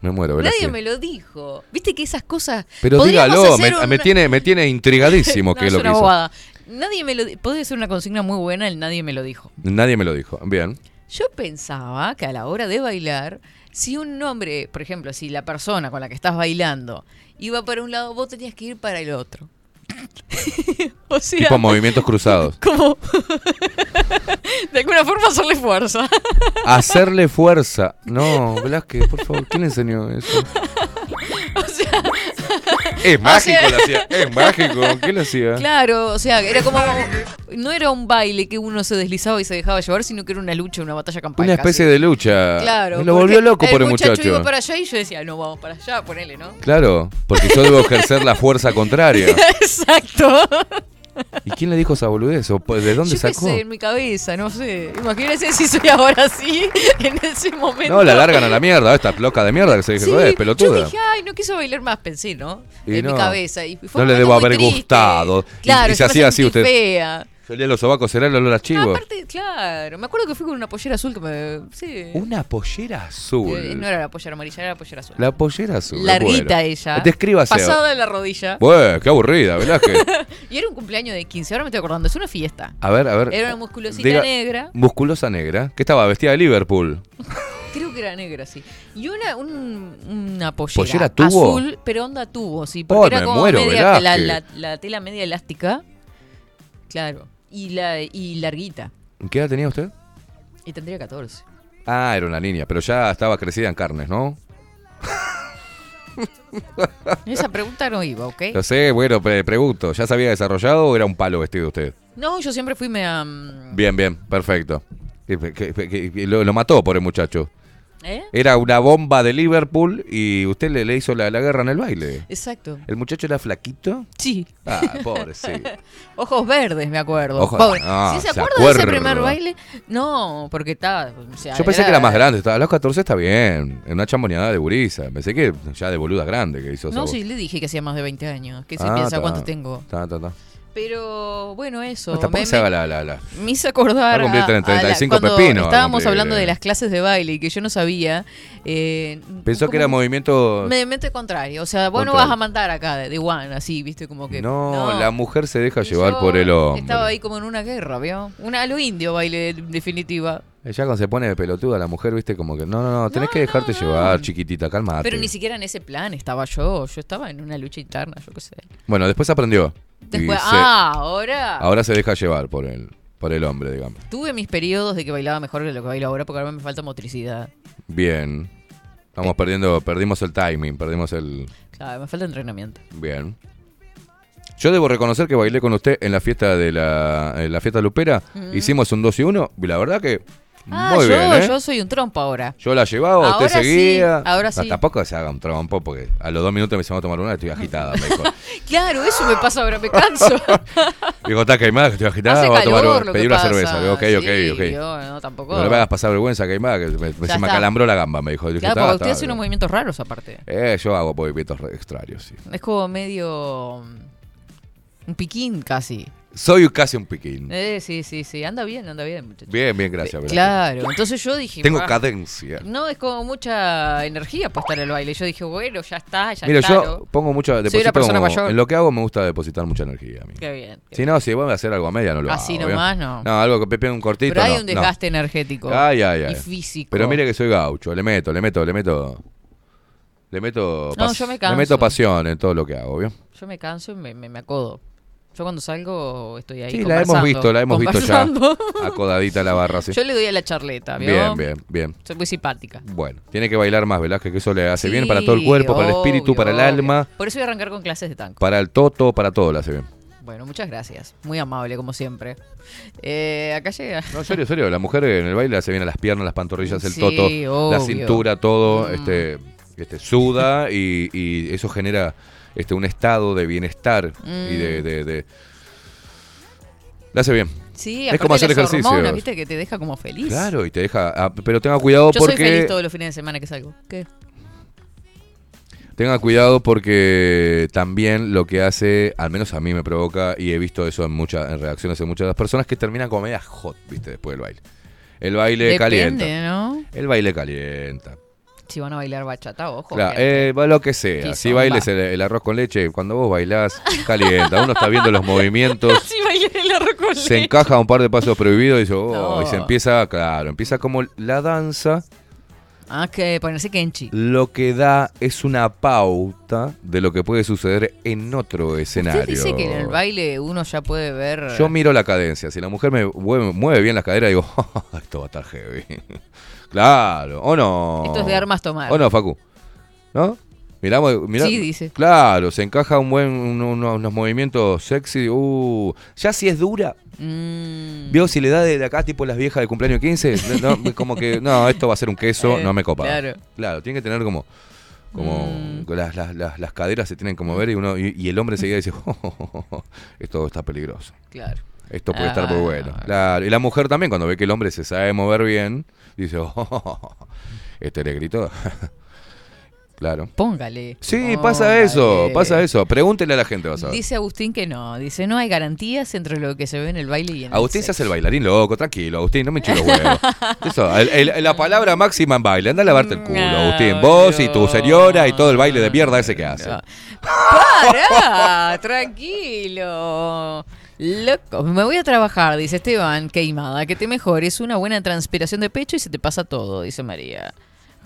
Me muero, Velázquez. nadie me lo dijo. Viste que esas cosas. Pero dígalo, me, me tiene, me tiene intrigadísimo No, (laughs) qué es es lo que hizo. Nadie me lo Podría ser una consigna muy buena, el nadie me lo dijo. Nadie me lo dijo. Bien. Yo pensaba que a la hora de bailar, si un hombre, por ejemplo, si la persona con la que estás bailando iba para un lado, vos tenías que ir para el otro. (laughs) o sea, Tipo movimientos cruzados. (laughs) como (laughs) de alguna forma hacerle fuerza. Hacerle fuerza. No, Velázquez, por favor, ¿quién enseñó eso? Es mágico sea- lo hacía. Es mágico. ¿Qué lo hacía? Claro, o sea, era como. No era un baile que uno se deslizaba y se dejaba llevar, sino que era una lucha, una batalla campal. Una especie de lucha. Claro. Me lo volvió loco por el muchacho. iba para allá y yo decía, no, vamos para allá, ponele, ¿no? Claro, porque yo debo ejercer la fuerza contraria. (laughs) Exacto. ¿Y quién le dijo esa boludez? ¿O ¿De dónde yo qué sacó? sé, en mi cabeza, no sé. Imagínense si soy ahora así, (laughs) en ese momento. No, la largan a la mierda, esta loca de mierda que se dice, Sí, "Joder, yo pelotuda. dije, ay, no quiso bailar más, pensé, ¿no? Y en no. mi cabeza. Y fue No le debo haber triste. gustado. Y- Claro, y se yo me hacía así usted. fea. Salía los sobacos, será el olor a chivo. No, aparte, claro. Me acuerdo que fui con una pollera azul que me. Sí. Una pollera azul. Eh, no era la pollera amarilla, era la pollera azul. La pollera azul. Larguita bueno. ella. Descríbase. Pasada de la rodilla. Bueno, qué aburrida, (laughs) Velázquez. Y era un cumpleaños de 15. Ahora me estoy acordando. Es una fiesta. A ver, a ver. Era una musculosita Diga- negra. Musculosa negra. ¿Qué estaba? Vestida de Liverpool. (laughs) Creo Negra, negra, sí. Y una, un, una pollera, ¿Pollera tubo? azul, pero onda tubo, sí. Porque Oh, era me como muero, media, la, Velázquez. la, la tela media elástica. Claro. Y, la, y larguita. ¿Qué edad tenía usted? Y tendría 14. Ah, era una niña, pero ya estaba crecida en carnes, ¿no? (laughs) Esa pregunta no iba, ¿ok? Lo sé, bueno, pre- pregunto, ¿ya se había desarrollado o era un palo vestido usted? No, yo siempre fui mea... mm, Bien, bien, perfecto. Lo, lo mató por el muchacho. ¿Eh? Era una bomba de Liverpool y usted le, le hizo la, la guerra en el baile. Exacto. ¿El muchacho era flaquito? Sí. Ah, pobre, sí. (laughs) Ojos verdes, me acuerdo. Ojos- Pobre. ah, ¿Sí se se acuerda de ese primer baile? No, porque está... o sea, Yo pensé que era más grande, estaba a los 14 está bien, en una chamboneada de gurisa. Pensé que ya de boluda grande que hizo No, voz. sí, le dije que hacía más de 20 años. Que se Ah, piensa ta. cuánto tengo. Ta, ta. Pero bueno, eso. No, tampoco me, se haga la, la, la- me hice acordar Va a cumplir a- 30, a la- 35 cuando a estábamos cumplir, hablando eh. de las clases de baile y que yo no sabía. eh, Pensó que era movimiento... Me mente contrario. O sea, vos no vas a mandar acá de, de one, así, viste, como que. No, la mujer se deja Y llevar por el hombre. Estaba ahí como en una guerra, ¿vio? Una a lo indio baile, en definitiva. Ella cuando se pone de pelotuda la mujer, viste, como que no, no, no, tenés que dejarte llevar, chiquitita, calmate. Pero ni siquiera en ese plan estaba yo. Yo estaba en una lucha interna, yo qué sé. Bueno, después aprendió. Después, se- ah, ahora. ahora se deja llevar por el, por el hombre, digamos. Tuve mis periodos de que bailaba mejor que lo que bailo ahora porque ahora me falta motricidad. Bien. Estamos perdiendo, perdimos el timing, perdimos el... Claro, me falta entrenamiento. Bien. Yo debo reconocer que bailé con usted en la fiesta de la, en la fiesta lupera. Mm. Hicimos un 2 y 1 y la verdad que Ah, muy yo, bien, ¿eh? yo soy un trompo ahora. Yo la llevaba, usted Ahora sí, seguía. ahora No, sí. tampoco se haga un trompo porque a los dos minutos me hicimos tomar una y estoy agitada. Me dijo, (laughs) Claro, eso me pasa ahora, me canso. (laughs) digo, está queimada, que estoy agitada, Hace voy a tomar calor una- pedí una pasa. cerveza. Digo, ok, Sí, ok, ok. yo, no, tampoco. No me hagas pasar vergüenza, queimada, que me, me- se me está. acalambró la gamba, me dijo. Dije, Claro, "Está, porque está, usted hace unos movimientos raros aparte. Eh, yo hago movimientos re- extraños, sí. Es como medio. mm, Un piquín casi. Soy casi un piquín. Eh, sí, sí, sí. Anda bien, anda bien. Bien, bien, gracias. Velázquez. Claro, entonces yo dije. Tengo "Ah, cadencia. No, es como mucha energía puesta en el baile. Yo dije, bueno, ya está, ya Mira, está. yo ¿no? pongo mucha Soy una persona como- mayor. En lo que hago me gusta depositar mucha energía a mí. Qué bien. Si no, si voy a hacer algo a media, no lo Así hago. nomás, ¿bien? no. No, algo que pepe un cortito. Pero hay no, un no. desgaste energético. Ay, ay, ay. Y físico. Pero mire que soy gaucho, le meto, le meto, le meto. Le meto, No, yo me le canso. meto pasión en todo lo que hago, ¿vio? Yo me canso y me, me, me acodo. Yo cuando salgo estoy ahí Sí, la hemos visto, la hemos visto ya. Acodadita la barra, sí. Yo le doy a la charleta, ¿vio? Bien, bien, bien. Soy muy simpática. Bueno, tiene que bailar más, Velázquez, que eso le hace bien para todo el cuerpo, para el espíritu, para el obvio. alma, Por eso voy a arrancar con clases de tango. para el toto, para todo le hace bien. Bueno, muchas gracias. Muy amable, como siempre. Eh, acá llega. No, serio, serio, la mujer en el baile le hace bien a las piernas, las pantorrillas, el Sí, toto, la obvio. cintura, todo, Mm. este, este, suda y, y eso genera este, un estado de bienestar y de, Mm. de- de- Le hace bien. Sí, Es como hacer ejercicio. hormonas, viste, que te deja como feliz. Claro, y te deja... ah, pero tenga cuidado Yo soy porque... feliz todos los fines de semana que salgo. ¿Qué? Tenga cuidado porque también lo que hace, al menos a mí me provoca, y he visto eso en muchas en reacciones de muchas de las personas, que terminan como media hot, viste, después del baile. El baile Depende, calienta. ¿no? El baile calienta. Si van a bailar bachata, ojo. Claro, eh, va lo que sea. Si bailes el, el arroz con leche, cuando vos bailás, calienta. Uno está viendo los movimientos, (laughs) Si el arroz con se leche. encaja un par de pasos prohibidos y, oh, No. y se empieza, claro, empieza como la danza. Ah, que ponerse kenchi. Lo que da es una pauta de lo que puede suceder en otro escenario. Usted dice que en el baile uno ya puede ver. Yo miro la cadencia. Si la mujer me mueve, mueve bien las caderas, digo, (laughs) esto va a estar heavy. Claro, o no. Esto es de armas tomar. ¿O no, Facu? ¿No? Miramos, mirá- Sí, dice. Claro, se encaja un buen, un- unos, unos movimientos sexy. Uh, ya si es dura, Mm. ¿vio si le da de acá tipo las viejas de cumpleaños 15? No, (laughs) como que, no, esto va a ser un queso, Eh, no me copa. claro. Claro, tiene que tener como, como Mm. las, las, las, las caderas se tienen que mover y uno y, y el hombre seguía dice, (laughs) esto está peligroso. Claro. Esto puede estar muy Ah. bueno. Claro. Y la mujer también, cuando ve que el hombre se sabe mover bien, dice, (laughs) oh, este negrito. (laughs) claro. Póngale. Sí, pasa eso, pasa eso. Pregúntele a la gente, vas a ver. Dice Agustín que no. Dice, no hay garantías entre lo que se ve en el baile y en Agustín el se hace el bailarín loco, tranquilo, Agustín, no me los huevos. (laughs) Eso, el- el- la palabra máxima en baile, anda a lavarte el culo, No, Agustín. Vos y tu señora y todo el baile de mierda ese que hace. No. ¡Para! tranquilo. Loco, me voy a trabajar, dice Esteban Queimada. Que te mejores, una buena transpiración de pecho y se te pasa todo, dice María.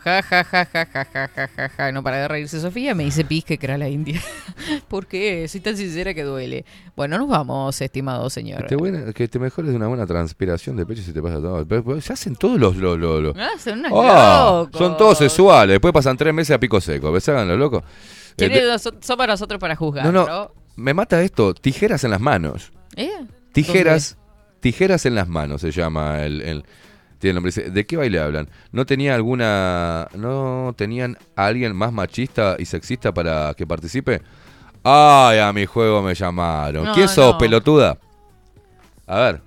Ja, ja, ja, ja, ja, ja, ja, ja, ja. No para de reírse Sofía, me dice pis que era la India. (laughs) ¿Por qué? Soy tan sincera que duele. Bueno, nos vamos, estimado señor. Te buena- que te mejores de una buena transpiración de pecho y se te pasa todo. Pero- pero Se hacen todos los... los, los- los- Ah, son unos Ah, locos. son todos sexuales. Después pasan tres meses a pico seco. ¿Ves? Hagan los locos. Eh, ¿Quiénes de- son, son para nosotros para juzgar, no, no? no. Me mata esto. Tijeras en las manos. ¿Eh? Tijeras, tijeras en las manos se llama el, el- tiene el nombre. Dice, ¿De qué baile hablan? ¿No tenía alguna, no tenían a alguien más machista y sexista para que participe? Ay, a mi juego me llamaron. No, ¿Quién sos, no. pelotuda? A ver,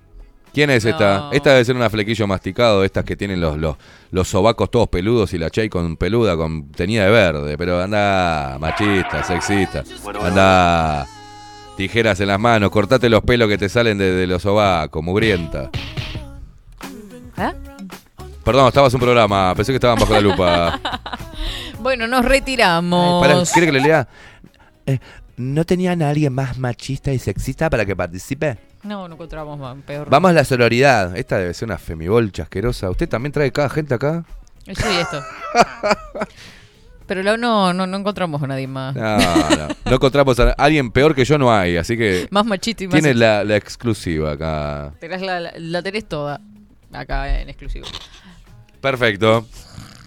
¿quién es esta? No. Esta debe ser una flequillo masticado, estas que tienen los, los, los sobacos todos peludos y la chey con peluda, con tenida de verde. Pero anda, machista, sexista. Anda, tijeras en las manos, cortate los pelos que te salen de, de los sobacos, mugrienta. ¿Ah? Perdón, estabas en un programa, pensé que estaban bajo la lupa. (laughs) Bueno, nos retiramos. Para, ¿Quiere que le lea? Eh, ¿No tenían a alguien más machista y sexista para que participe? No, no encontramos más, peor. Vamos a la sororidad. Esta debe ser una femibolcha asquerosa. ¿Usted también trae cada gente acá? Yo y esto. (laughs) Pero no, no, no encontramos a nadie más. No, no. No encontramos a alguien peor que yo, no hay. Así que Más machista y más. tiene la, la exclusiva acá. Tenés la, la- la tenés toda acá en exclusivo. Perfecto.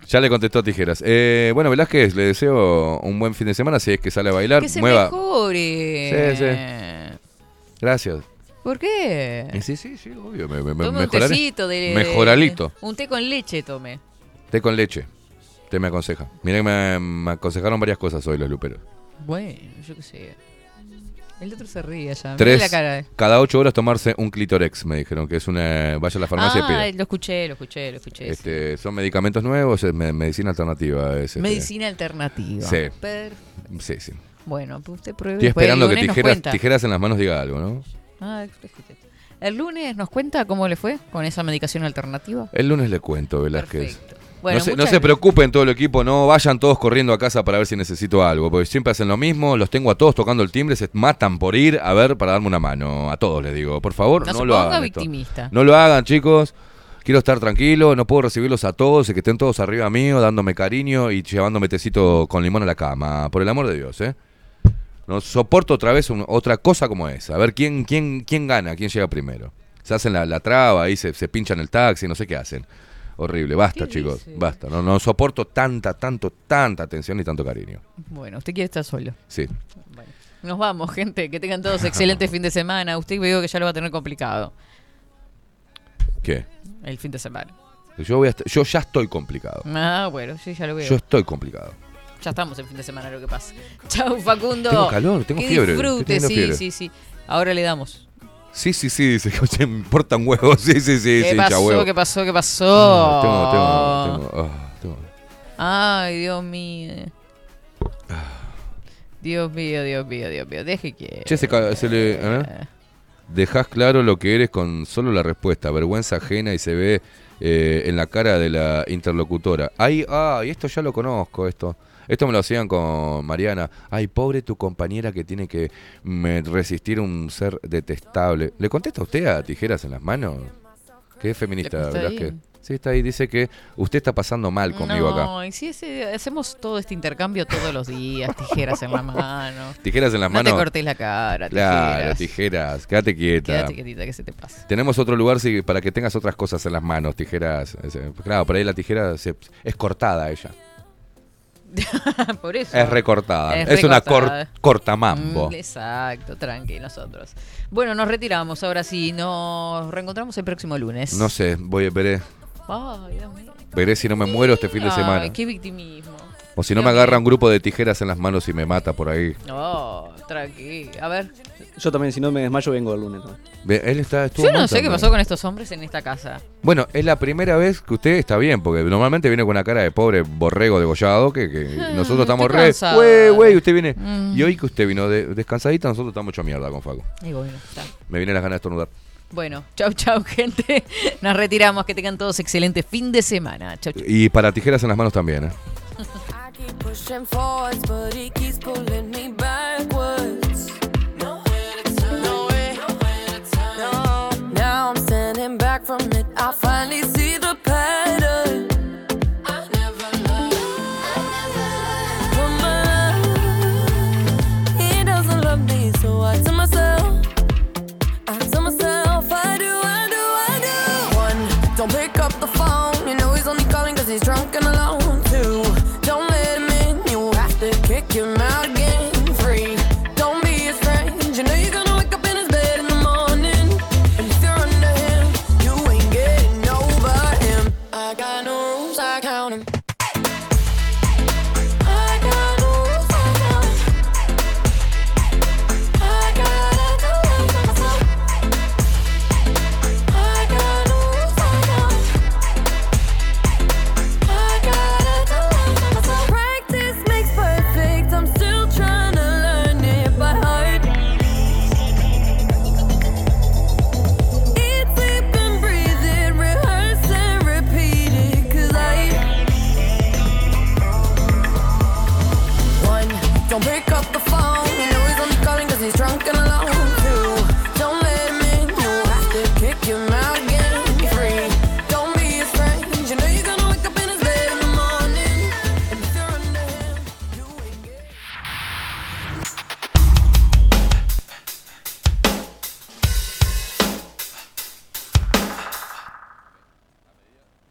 Ya le contestó Tijeras. Eh, bueno, Velázquez, le deseo un buen fin de semana. Si es que sale a bailar, Que se mueva. mejore. Sí, sí. Gracias. ¿Por qué? Eh, Sí, sí, sí, obvio. Me, me, me- Tome un mejoraré. tecito de... Mejoralito. Un té con leche tome. Té con leche. Te me aconseja. Mira que me, me aconsejaron varias cosas hoy los luperos. Bueno, yo qué sé. El otro se ríe ya. Tres, la cara. cada ocho horas tomarse un clitorex, me dijeron, que es una... Vaya a la farmacia y Ah, pida. lo escuché, lo escuché, lo escuché. Este, son medicamentos nuevos, es me- medicina alternativa. es, este, Medicina alternativa. Sí. Sí, sí. Bueno, pues usted pruebe. Estoy esperando que tijeras, tijeras en las manos diga algo, ¿no? Ah. El lunes nos cuenta cómo le fue con esa medicación alternativa. El lunes le cuento, Velázquez. Bueno, no, se, no muchas se preocupen todo el equipo, no vayan todos corriendo a casa para ver si necesito algo, porque siempre hacen lo mismo, los tengo a todos tocando el timbre, se matan por ir a ver para darme una mano, a todos les digo, por favor, No no, se lo hagan. esto. victimista. No lo hagan, chicos. Quiero estar tranquilo, no puedo recibirlos a todos y que estén todos arriba mío, dándome cariño y llevándome tecito con limón a la cama, por el amor de Dios, ¿eh? No soporto otra vez un- otra cosa como esa. A ver quién, quién, quién gana, quién llega primero. Se hacen la, la traba, ahí se, se pinchan el taxi, no sé qué hacen. Horrible, basta, chicos, basta. No, no soporto tanta, tanto, tanta atención y tanto cariño. Bueno, usted quiere estar solo. Sí. Nos vamos, gente. Que tengan todos excelente (laughs) fin de semana. Usted veo que ya lo va a tener complicado ¿Qué? el fin de semana. Yo, voy a yo ya estoy complicado. Ah, bueno, sí, ya lo veo. Yo estoy complicado. Ya estamos en fin de semana, lo que pasa. Chau, Facundo. Tengo calor, tengo Que fiebre, Disfrute, sí, fiebre. sí, sí. Ahora le damos. Sí, sí, sí, dice se me (laughs) importan huevos. Sí, sí, sí, ¿Qué sí, pasó? ¿Qué pasó? ¿Qué pasó? Ah, Tengo, tengo, tengo, ah, tengo. Ay, Dios mío. Dios mío, Dios mío, Dios mío. Deje que. Che, se, se le. ¿eh? Dejas claro lo que eres con solo la respuesta. Vergüenza ajena y se ve eh, en la cara de la interlocutora. Ay, ay, esto ya lo conozco, esto. Esto me lo hacían con Mariana. Ay, pobre tu compañera que tiene que mm, resistir un ser detestable. ¿Le contesta usted a tijeras en las manos? ¿Qué es feminista. Velázquez? Sí, está ahí. Dice que usted está pasando mal conmigo acá. No, y si ese- hacemos todo este intercambio todos los días, tijeras en la (laughs) mano. Tijeras en las no manos. te cortes la cara, Claro, tijeras. tijeras. Quédate quieta. Quédate quietita, que se te pasa. Tenemos otro lugar sí, para que tengas otras cosas en las manos, tijeras. eh, Claro, por ahí la tijera se- es cortada ella. (laughs) Por eso. Es recortada. Es Es, una cor- cortamambo. Mm, exacto, tranqui, nosotros. Bueno, nos retiramos ahora sí. Nos reencontramos el próximo lunes. No sé, voy, veré, Ay, Dios mío. veré si no me muero este fin de Ay, semana. qué victimismo. O si no Dios me agarra mío. un grupo de tijeras en las manos y me mata por ahí. No, tranqui. A ver. Yo también, si no me desmayo, vengo el lunes. ¿no? Ve, Él está, estuvo Yo no sé qué pasó con estos hombres en esta casa. Bueno, es la primera vez que usted está bien, porque normalmente viene con una cara de pobre borrego degollado, que, que (laughs) nosotros estamos estoy re... cansada. Güey, usted viene... Mm. Y hoy que usted vino de- descansadita, nosotros estamos hecho mierda con Facu. Y bueno, está. Me vienen las ganas de estornudar. Bueno, chau, chau, (laughs) gente. Nos retiramos. Que tengan todos excelente fin de semana. Chau, chau. Y para tijeras en las manos también, ¿eh? pushing forwards, but he keeps pulling me backwards. Back from it. I finally see the path.